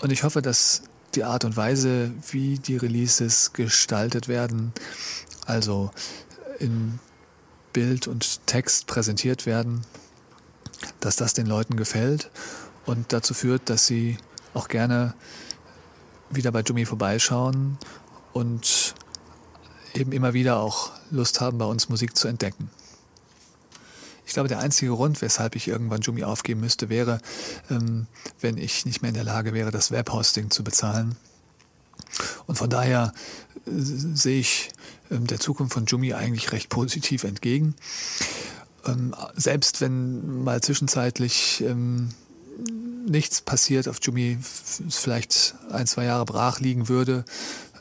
Speaker 6: Und ich hoffe, dass die Art und Weise, wie die Releases gestaltet werden, also in Bild und Text präsentiert werden, dass das den Leuten gefällt und dazu führt, dass sie auch gerne wieder bei Jumi vorbeischauen und eben immer wieder auch Lust haben, bei uns Musik zu entdecken. Ich glaube, der einzige Grund, weshalb ich irgendwann Jumi aufgeben müsste, wäre, ähm, wenn ich nicht mehr in der Lage wäre, das Webhosting zu bezahlen. Und von daher äh, sehe ich ähm, der Zukunft von Jumi eigentlich recht positiv entgegen. Ähm, selbst wenn mal zwischenzeitlich nichts passiert, auf Jumi vielleicht ein, zwei Jahre brach liegen würde,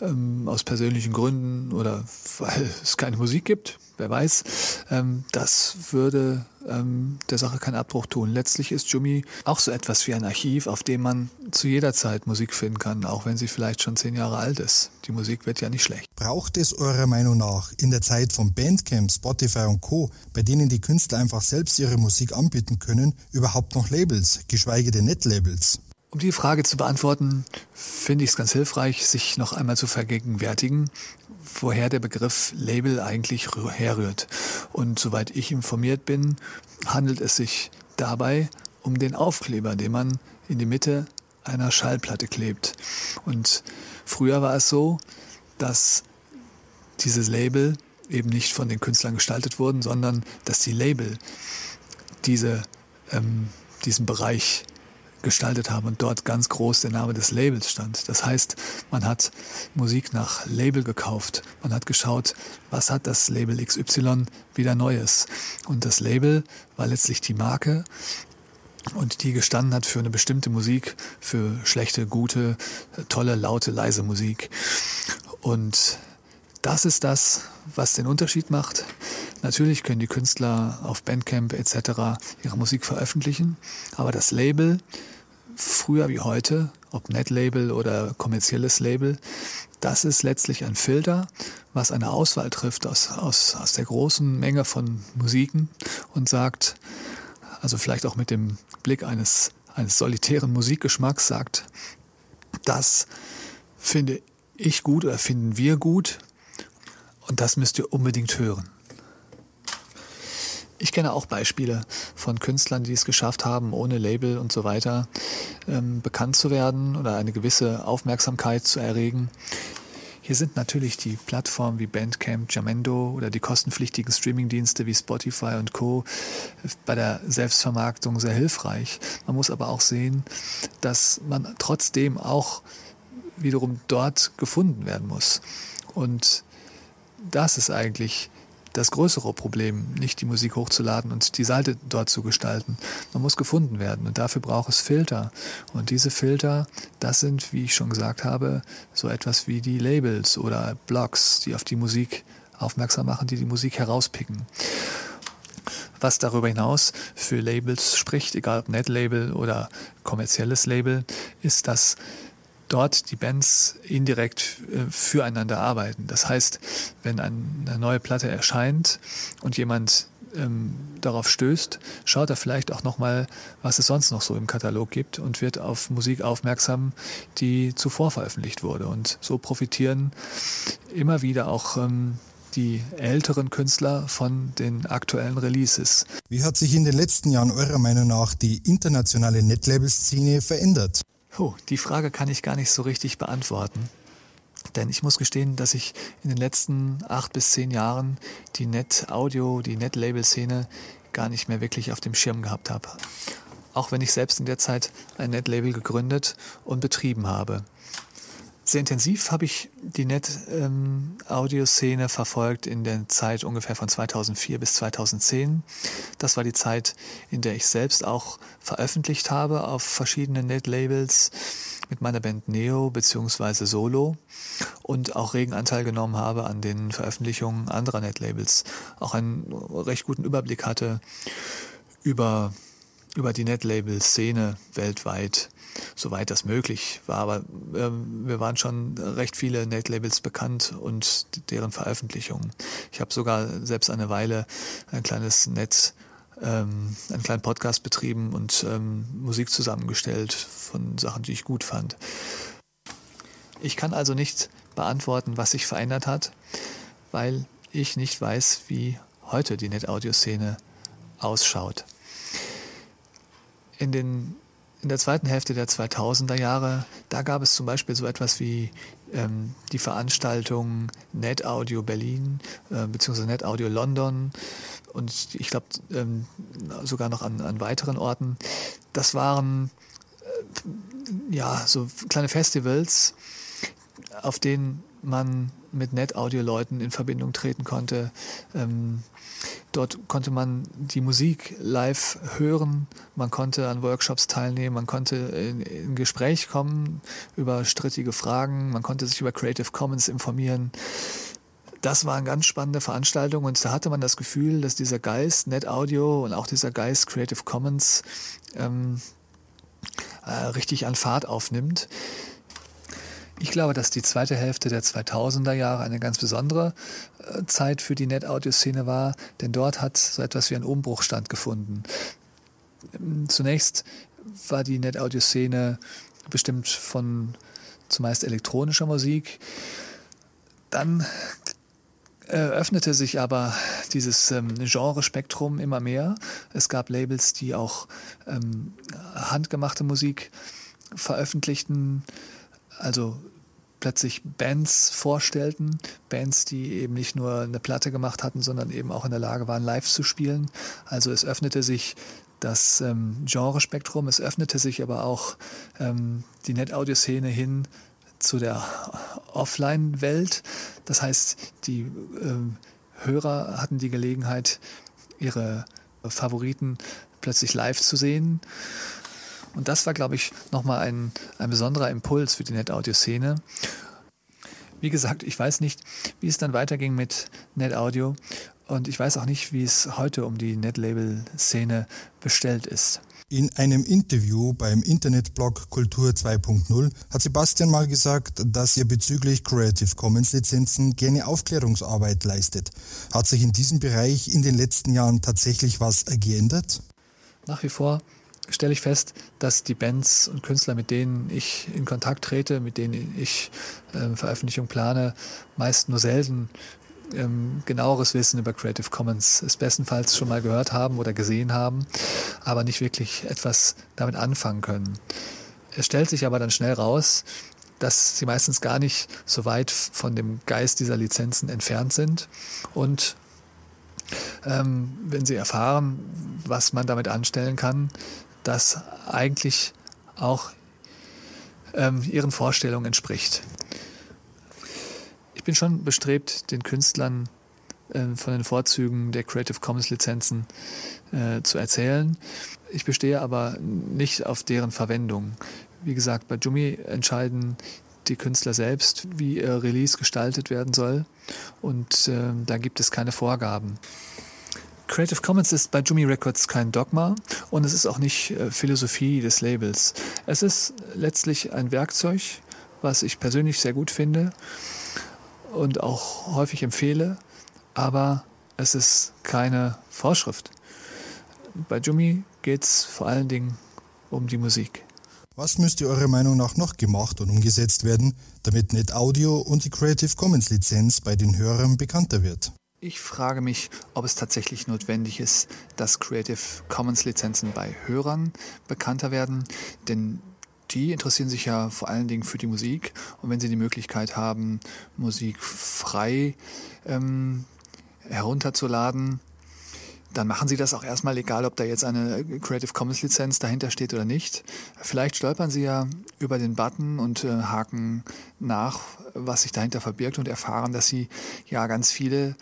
Speaker 6: ähm, aus persönlichen Gründen oder weil es keine Musik gibt, wer weiß, ähm, das würde ähm, der Sache keinen Abbruch tun. Letztlich ist Jumi auch so etwas wie ein Archiv, auf dem man zu jeder Zeit Musik finden kann, auch wenn sie vielleicht schon zehn Jahre alt ist. Die Musik wird ja nicht schlecht.
Speaker 5: Braucht es eurer Meinung nach in der Zeit von Bandcamp, Spotify und Co., bei denen die Künstler einfach selbst ihre Musik anbieten können, überhaupt noch Labels, geschweige denn Netlabels?
Speaker 6: Um die Frage zu beantworten, finde ich es ganz hilfreich, sich noch einmal zu vergegenwärtigen, woher der Begriff Label eigentlich herrührt. Und soweit ich informiert bin, handelt es sich dabei um den Aufkleber, den man in die Mitte einer Schallplatte klebt. Und früher war es so, dass dieses Label eben nicht von den Künstlern gestaltet wurden, sondern dass die Label diese, ähm, diesen Bereich gestaltet haben und dort ganz groß der Name des Labels stand. Das heißt, man hat Musik nach Label gekauft. Man hat geschaut, was hat das Label XY wieder Neues. Und das Label war letztlich die Marke und die gestanden hat für eine bestimmte Musik, für schlechte, gute, tolle, laute, leise Musik. Und das ist das, was den Unterschied macht. Natürlich können die Künstler auf Bandcamp etc. ihre Musik veröffentlichen, aber das Label, früher wie heute, ob Netlabel oder kommerzielles Label, das ist letztlich ein Filter, was eine Auswahl trifft aus, aus, aus der großen Menge von Musiken und sagt, also vielleicht auch mit dem Blick eines, eines solitären Musikgeschmacks sagt, das finde ich gut oder finden wir gut und das müsst ihr unbedingt hören. Ich kenne auch Beispiele von Künstlern, die es geschafft haben, ohne Label und so weiter ähm, bekannt zu werden oder eine gewisse Aufmerksamkeit zu erregen. Hier sind natürlich die Plattformen wie Bandcamp, Jamendo oder die kostenpflichtigen Streamingdienste wie Spotify und Co. bei der Selbstvermarktung sehr hilfreich. Man muss aber auch sehen, dass man trotzdem auch wiederum dort gefunden werden muss. Und das ist eigentlich das größere Problem, nicht die Musik hochzuladen und die Seite dort zu gestalten. Man muss gefunden werden und dafür braucht es Filter. Und diese Filter, das sind, wie ich schon gesagt habe, so etwas wie die Labels oder Blogs, die auf die Musik aufmerksam machen, die die Musik herauspicken. Was darüber hinaus für Labels spricht, egal ob Netlabel oder kommerzielles Label, ist, dass dort die Bands indirekt äh, füreinander arbeiten. Das heißt, wenn eine neue Platte erscheint und jemand ähm, darauf stößt, schaut er vielleicht auch nochmal, was es sonst noch so im Katalog gibt und wird auf Musik aufmerksam, die zuvor veröffentlicht wurde. Und so profitieren immer wieder auch ähm, die älteren Künstler von den aktuellen Releases.
Speaker 5: Wie hat sich in den letzten Jahren eurer Meinung nach die internationale Netlabel-Szene verändert?
Speaker 6: Oh, die Frage kann ich gar nicht so richtig beantworten. Denn ich muss gestehen, dass ich in den letzten acht bis zehn Jahren die Net-Audio, die Net-Label-Szene gar nicht mehr wirklich auf dem Schirm gehabt habe. Auch wenn ich selbst in der Zeit ein Net-Label gegründet und betrieben habe. Sehr intensiv habe ich die Net-Audioszene ähm, verfolgt in der Zeit ungefähr von 2004 bis 2010. Das war die Zeit, in der ich selbst auch veröffentlicht habe auf verschiedenen Net-Labels mit meiner Band Neo bzw. Solo und auch regen Anteil genommen habe an den Veröffentlichungen anderer Net-Labels. Auch einen recht guten Überblick hatte über, über die Net-Label-Szene weltweit soweit das möglich war. Aber äh, wir waren schon recht viele Net-Labels bekannt und deren Veröffentlichungen. Ich habe sogar selbst eine Weile ein kleines Netz ähm, einen kleinen Podcast betrieben und ähm, Musik zusammengestellt von Sachen, die ich gut fand. Ich kann also nicht beantworten, was sich verändert hat, weil ich nicht weiß, wie heute die Net-Audio-Szene ausschaut. In den in der zweiten Hälfte der 2000er Jahre, da gab es zum Beispiel so etwas wie ähm, die Veranstaltung Net Audio Berlin äh, bzw. Net Audio London und ich glaube ähm, sogar noch an, an weiteren Orten. Das waren äh, ja so kleine Festivals, auf denen man mit Net-Audio-Leuten in Verbindung treten konnte. Ähm, dort konnte man die Musik live hören, man konnte an Workshops teilnehmen, man konnte in, in Gespräch kommen über strittige Fragen, man konnte sich über Creative Commons informieren. Das waren ganz spannende Veranstaltungen und da hatte man das Gefühl, dass dieser Geist Net Audio und auch dieser Geist Creative Commons ähm, äh, richtig an Fahrt aufnimmt. Ich glaube, dass die zweite Hälfte der 2000er Jahre eine ganz besondere äh, Zeit für die Net-Audio-Szene war, denn dort hat so etwas wie ein Umbruch stattgefunden. Ähm, zunächst war die Net-Audio-Szene bestimmt von zumeist elektronischer Musik. Dann öffnete sich aber dieses ähm, Genrespektrum immer mehr. Es gab Labels, die auch ähm, handgemachte Musik veröffentlichten also plötzlich Bands vorstellten, Bands, die eben nicht nur eine Platte gemacht hatten, sondern eben auch in der Lage waren, live zu spielen. Also es öffnete sich das ähm, Genrespektrum, es öffnete sich aber auch ähm, die Net-Audio-Szene hin zu der Offline-Welt. Das heißt, die ähm, Hörer hatten die Gelegenheit, ihre Favoriten plötzlich live zu sehen. Und das war, glaube ich, nochmal ein, ein besonderer Impuls für die NetAudio-Szene. Wie gesagt, ich weiß nicht, wie es dann weiterging mit NetAudio und ich weiß auch nicht, wie es heute um die Netlabel-Szene bestellt ist.
Speaker 5: In einem Interview beim Internetblog Kultur 2.0 hat Sebastian mal gesagt, dass er bezüglich Creative Commons Lizenzen gerne Aufklärungsarbeit leistet. Hat sich in diesem Bereich in den letzten Jahren tatsächlich was geändert?
Speaker 6: Nach wie vor stelle ich fest, dass die Bands und Künstler, mit denen ich in Kontakt trete, mit denen ich äh, Veröffentlichung plane, meist nur selten ähm, genaueres Wissen über Creative Commons es bestenfalls schon mal gehört haben oder gesehen haben, aber nicht wirklich etwas damit anfangen können. Es stellt sich aber dann schnell raus, dass sie meistens gar nicht so weit von dem Geist dieser Lizenzen entfernt sind und ähm, wenn sie erfahren, was man damit anstellen kann, das eigentlich auch ähm, ihren Vorstellungen entspricht. Ich bin schon bestrebt, den Künstlern äh, von den Vorzügen der Creative Commons Lizenzen äh, zu erzählen. Ich bestehe aber nicht auf deren Verwendung. Wie gesagt, bei Jumi entscheiden die Künstler selbst, wie ihr Release gestaltet werden soll. Und äh, da gibt es keine Vorgaben. Creative Commons ist bei Jumi Records kein Dogma und es ist auch nicht äh, Philosophie des Labels. Es ist letztlich ein Werkzeug, was ich persönlich sehr gut finde und auch häufig empfehle, aber es ist keine Vorschrift. Bei Jumi geht es vor allen Dingen um die Musik.
Speaker 5: Was müsste eurer Meinung nach noch gemacht und umgesetzt werden, damit Net Audio und die Creative Commons Lizenz bei den Hörern bekannter wird?
Speaker 6: Ich frage mich, ob es tatsächlich notwendig ist, dass Creative Commons Lizenzen bei Hörern bekannter werden, denn die interessieren sich ja vor allen Dingen für die Musik und wenn sie die Möglichkeit haben, Musik frei ähm, herunterzuladen, dann machen Sie das auch erstmal, egal ob da jetzt eine Creative Commons Lizenz dahinter steht oder nicht. Vielleicht stolpern Sie ja über den Button und äh, haken nach, was sich dahinter verbirgt und erfahren, dass Sie ja ganz viele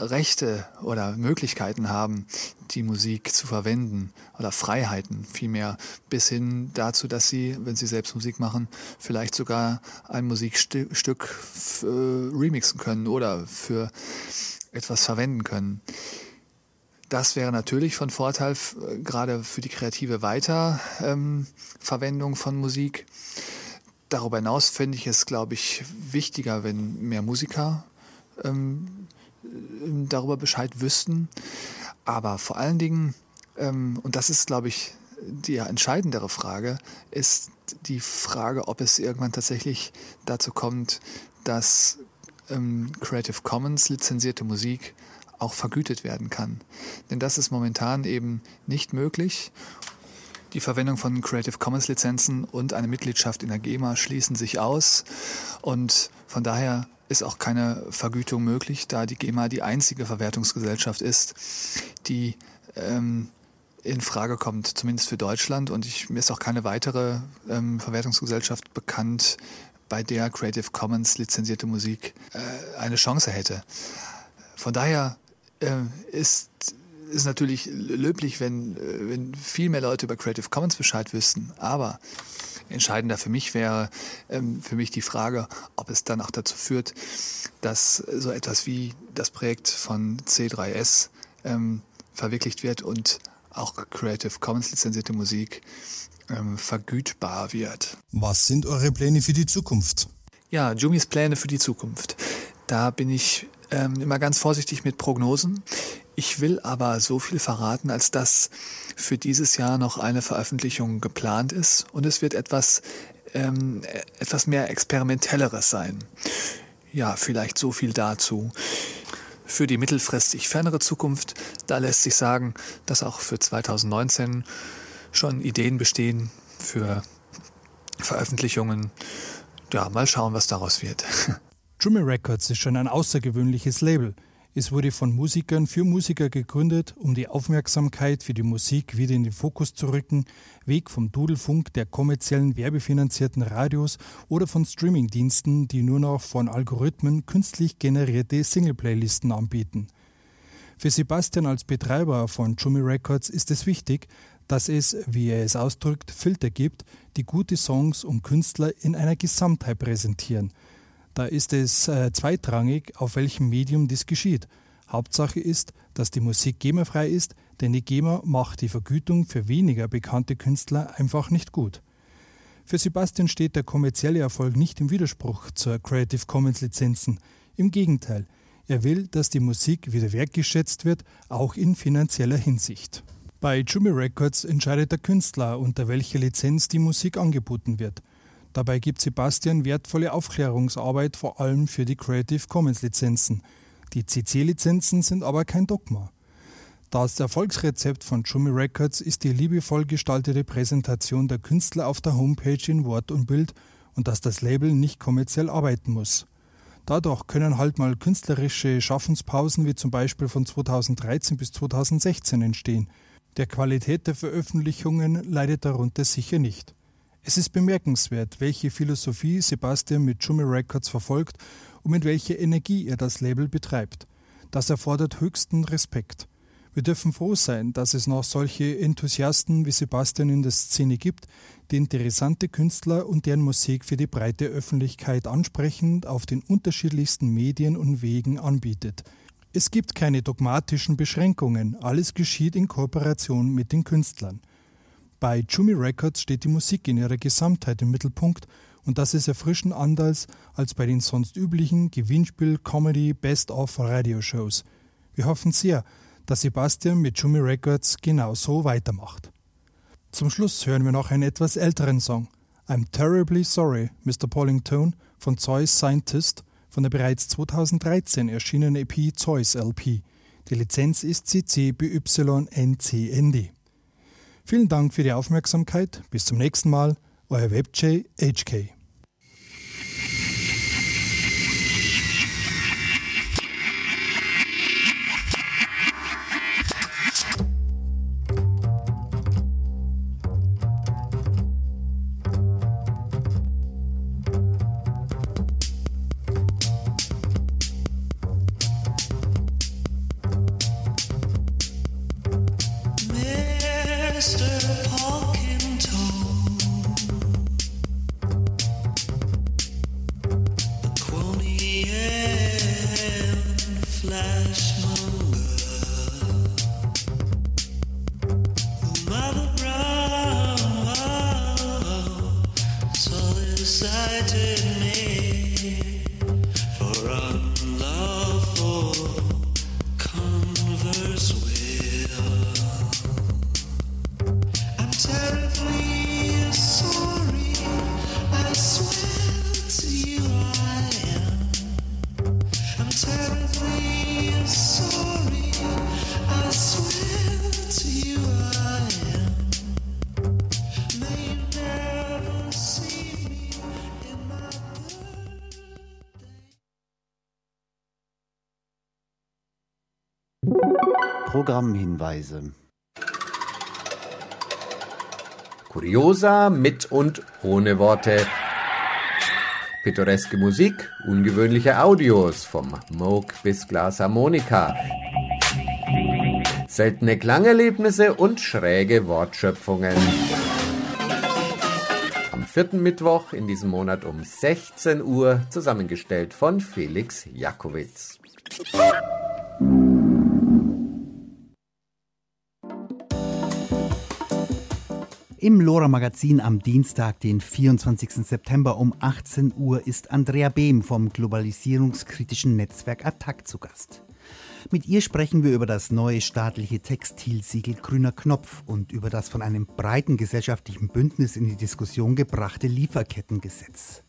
Speaker 6: Rechte oder Möglichkeiten haben, die Musik zu verwenden oder Freiheiten vielmehr, bis hin dazu, dass sie, wenn sie selbst Musik machen, vielleicht sogar ein Musikstück äh, remixen können oder für etwas verwenden können. Das wäre natürlich von Vorteil, gerade für die kreative Weiterverwendung ähm, von Musik. Darüber hinaus fände ich es, glaube ich, wichtiger, wenn mehr Musiker ähm, darüber Bescheid wüssten. Aber vor allen Dingen, ähm, und das ist, glaube ich, die entscheidendere Frage, ist die Frage, ob es irgendwann tatsächlich dazu kommt, dass ähm, Creative Commons lizenzierte Musik auch vergütet werden kann. Denn das ist momentan eben nicht möglich. Die Verwendung von Creative Commons Lizenzen und eine Mitgliedschaft in der GEMA schließen sich aus und von daher ist auch keine Vergütung möglich, da die GEMA die einzige Verwertungsgesellschaft ist, die ähm, in Frage kommt, zumindest für Deutschland. Und ich, mir ist auch keine weitere ähm, Verwertungsgesellschaft bekannt, bei der Creative Commons lizenzierte Musik äh, eine Chance hätte. Von daher äh, ist es natürlich löblich, wenn, äh, wenn viel mehr Leute über Creative Commons Bescheid wüssten. Aber entscheidender für mich wäre ähm, für mich die Frage, ob es dann auch dazu führt, dass so etwas wie das Projekt von C3S ähm, verwirklicht wird und auch Creative Commons lizenzierte Musik ähm, vergütbar wird.
Speaker 5: Was sind eure Pläne für die Zukunft?
Speaker 6: Ja, Jumis Pläne für die Zukunft. Da bin ich ähm, immer ganz vorsichtig mit Prognosen. Ich will aber so viel verraten, als dass für dieses Jahr noch eine Veröffentlichung geplant ist und es wird etwas, ähm, etwas mehr Experimentelleres sein. Ja, vielleicht so viel dazu. Für die mittelfristig fernere Zukunft, da lässt sich sagen, dass auch für 2019 schon Ideen bestehen für Veröffentlichungen. Ja, mal schauen, was daraus wird. [LAUGHS]
Speaker 5: Jimmy Records ist schon ein außergewöhnliches Label. Es wurde von Musikern für Musiker gegründet, um die Aufmerksamkeit für die Musik wieder in den Fokus zu rücken, weg vom Dudelfunk der kommerziellen werbefinanzierten Radios oder von Streamingdiensten, die nur noch von Algorithmen künstlich generierte Singleplaylisten anbieten. Für Sebastian als Betreiber von Jummy Records ist es wichtig, dass es, wie er es ausdrückt, Filter gibt, die gute Songs und Künstler in einer Gesamtheit präsentieren. Da ist es äh, zweitrangig, auf welchem Medium dies geschieht. Hauptsache ist, dass die Musik GEMA-frei ist, denn die GEMA macht die Vergütung für weniger bekannte Künstler einfach nicht gut. Für Sebastian steht der kommerzielle Erfolg nicht im Widerspruch zur Creative Commons Lizenzen. Im Gegenteil, er will, dass die Musik wieder wertgeschätzt wird, auch in finanzieller Hinsicht. Bei Jimmy Records entscheidet der Künstler, unter welcher Lizenz die Musik angeboten wird. Dabei gibt Sebastian wertvolle Aufklärungsarbeit vor allem für die Creative Commons Lizenzen. Die CC-Lizenzen sind aber kein Dogma. Das Erfolgsrezept von Jimmy Records ist die liebevoll gestaltete Präsentation der Künstler auf der Homepage in Wort und Bild und dass das Label nicht kommerziell arbeiten muss. Dadurch können halt mal künstlerische Schaffenspausen wie zum Beispiel von 2013 bis 2016 entstehen – der Qualität der Veröffentlichungen leidet darunter sicher nicht. Es ist bemerkenswert, welche Philosophie Sebastian mit Jummy Records verfolgt und mit welcher Energie er das Label betreibt. Das erfordert höchsten Respekt. Wir dürfen froh sein, dass es noch solche Enthusiasten wie Sebastian in der Szene gibt, die interessante Künstler und deren Musik für die breite Öffentlichkeit ansprechend auf den unterschiedlichsten Medien und Wegen anbietet – es gibt keine dogmatischen Beschränkungen, alles geschieht in Kooperation mit den Künstlern. Bei Jumi Records steht die Musik in ihrer Gesamtheit im Mittelpunkt und das ist erfrischend anders als bei den sonst üblichen Gewinnspiel, Comedy, Best-of Radioshows. Wir hoffen sehr, dass Sebastian mit Jumi Records genauso weitermacht. Zum Schluss hören wir noch einen etwas älteren Song. I'm Terribly Sorry, Mr. Pauling Tone von Zeus Scientist von der bereits 2013 erschienenen EP Zeus LP. Die Lizenz ist CC BY NCND. Vielen Dank für die Aufmerksamkeit. Bis zum nächsten Mal. Euer WebJ HK.
Speaker 8: Programmhinweise.
Speaker 9: Kuriosa mit und ohne Worte. Pittoreske Musik, ungewöhnliche Audios vom Moog bis Glasharmonika. Seltene Klangerlebnisse und schräge Wortschöpfungen. Am vierten Mittwoch in diesem Monat um 16 Uhr, zusammengestellt von Felix Jakowitz.
Speaker 8: Im Lora Magazin am Dienstag, den 24. September um 18 Uhr ist Andrea Behm vom globalisierungskritischen Netzwerk Attac zu Gast. Mit ihr sprechen wir über das neue staatliche Textilsiegel Grüner Knopf und über das von einem breiten gesellschaftlichen Bündnis in die Diskussion gebrachte Lieferkettengesetz.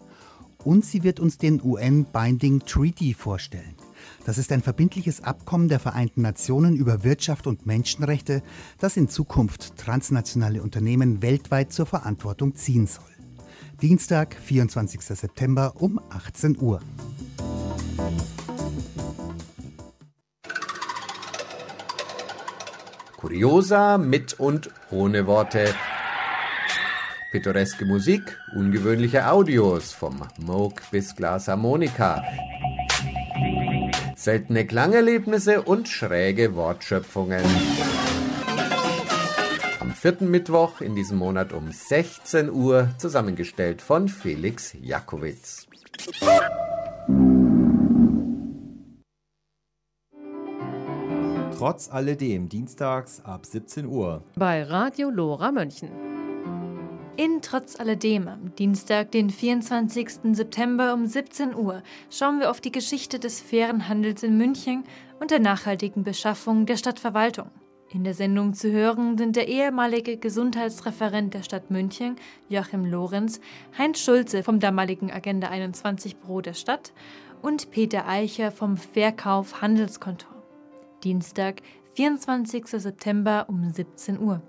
Speaker 8: Und sie wird uns den UN Binding Treaty vorstellen. Das ist ein verbindliches Abkommen der Vereinten Nationen über Wirtschaft und Menschenrechte, das in Zukunft transnationale Unternehmen weltweit zur Verantwortung ziehen soll. Dienstag, 24. September um 18 Uhr.
Speaker 9: Kuriosa mit und ohne Worte. Pittoreske Musik, ungewöhnliche Audios vom Moog bis Glasharmonika. Seltene Klangerlebnisse und schräge Wortschöpfungen. Am vierten Mittwoch in diesem Monat um 16 Uhr, zusammengestellt von Felix Jakowitz.
Speaker 10: Trotz alledem dienstags ab 17 Uhr.
Speaker 11: Bei Radio Lora München.
Speaker 12: In Trotz alledem am Dienstag, den 24. September um 17 Uhr, schauen wir auf die Geschichte des fairen Handels in München und der nachhaltigen Beschaffung der Stadtverwaltung. In der Sendung zu hören sind der ehemalige Gesundheitsreferent der Stadt München, Joachim Lorenz, Heinz Schulze vom damaligen Agenda 21 Büro der Stadt und Peter Eicher vom Verkauf Handelskontor. Dienstag, 24. September um 17 Uhr.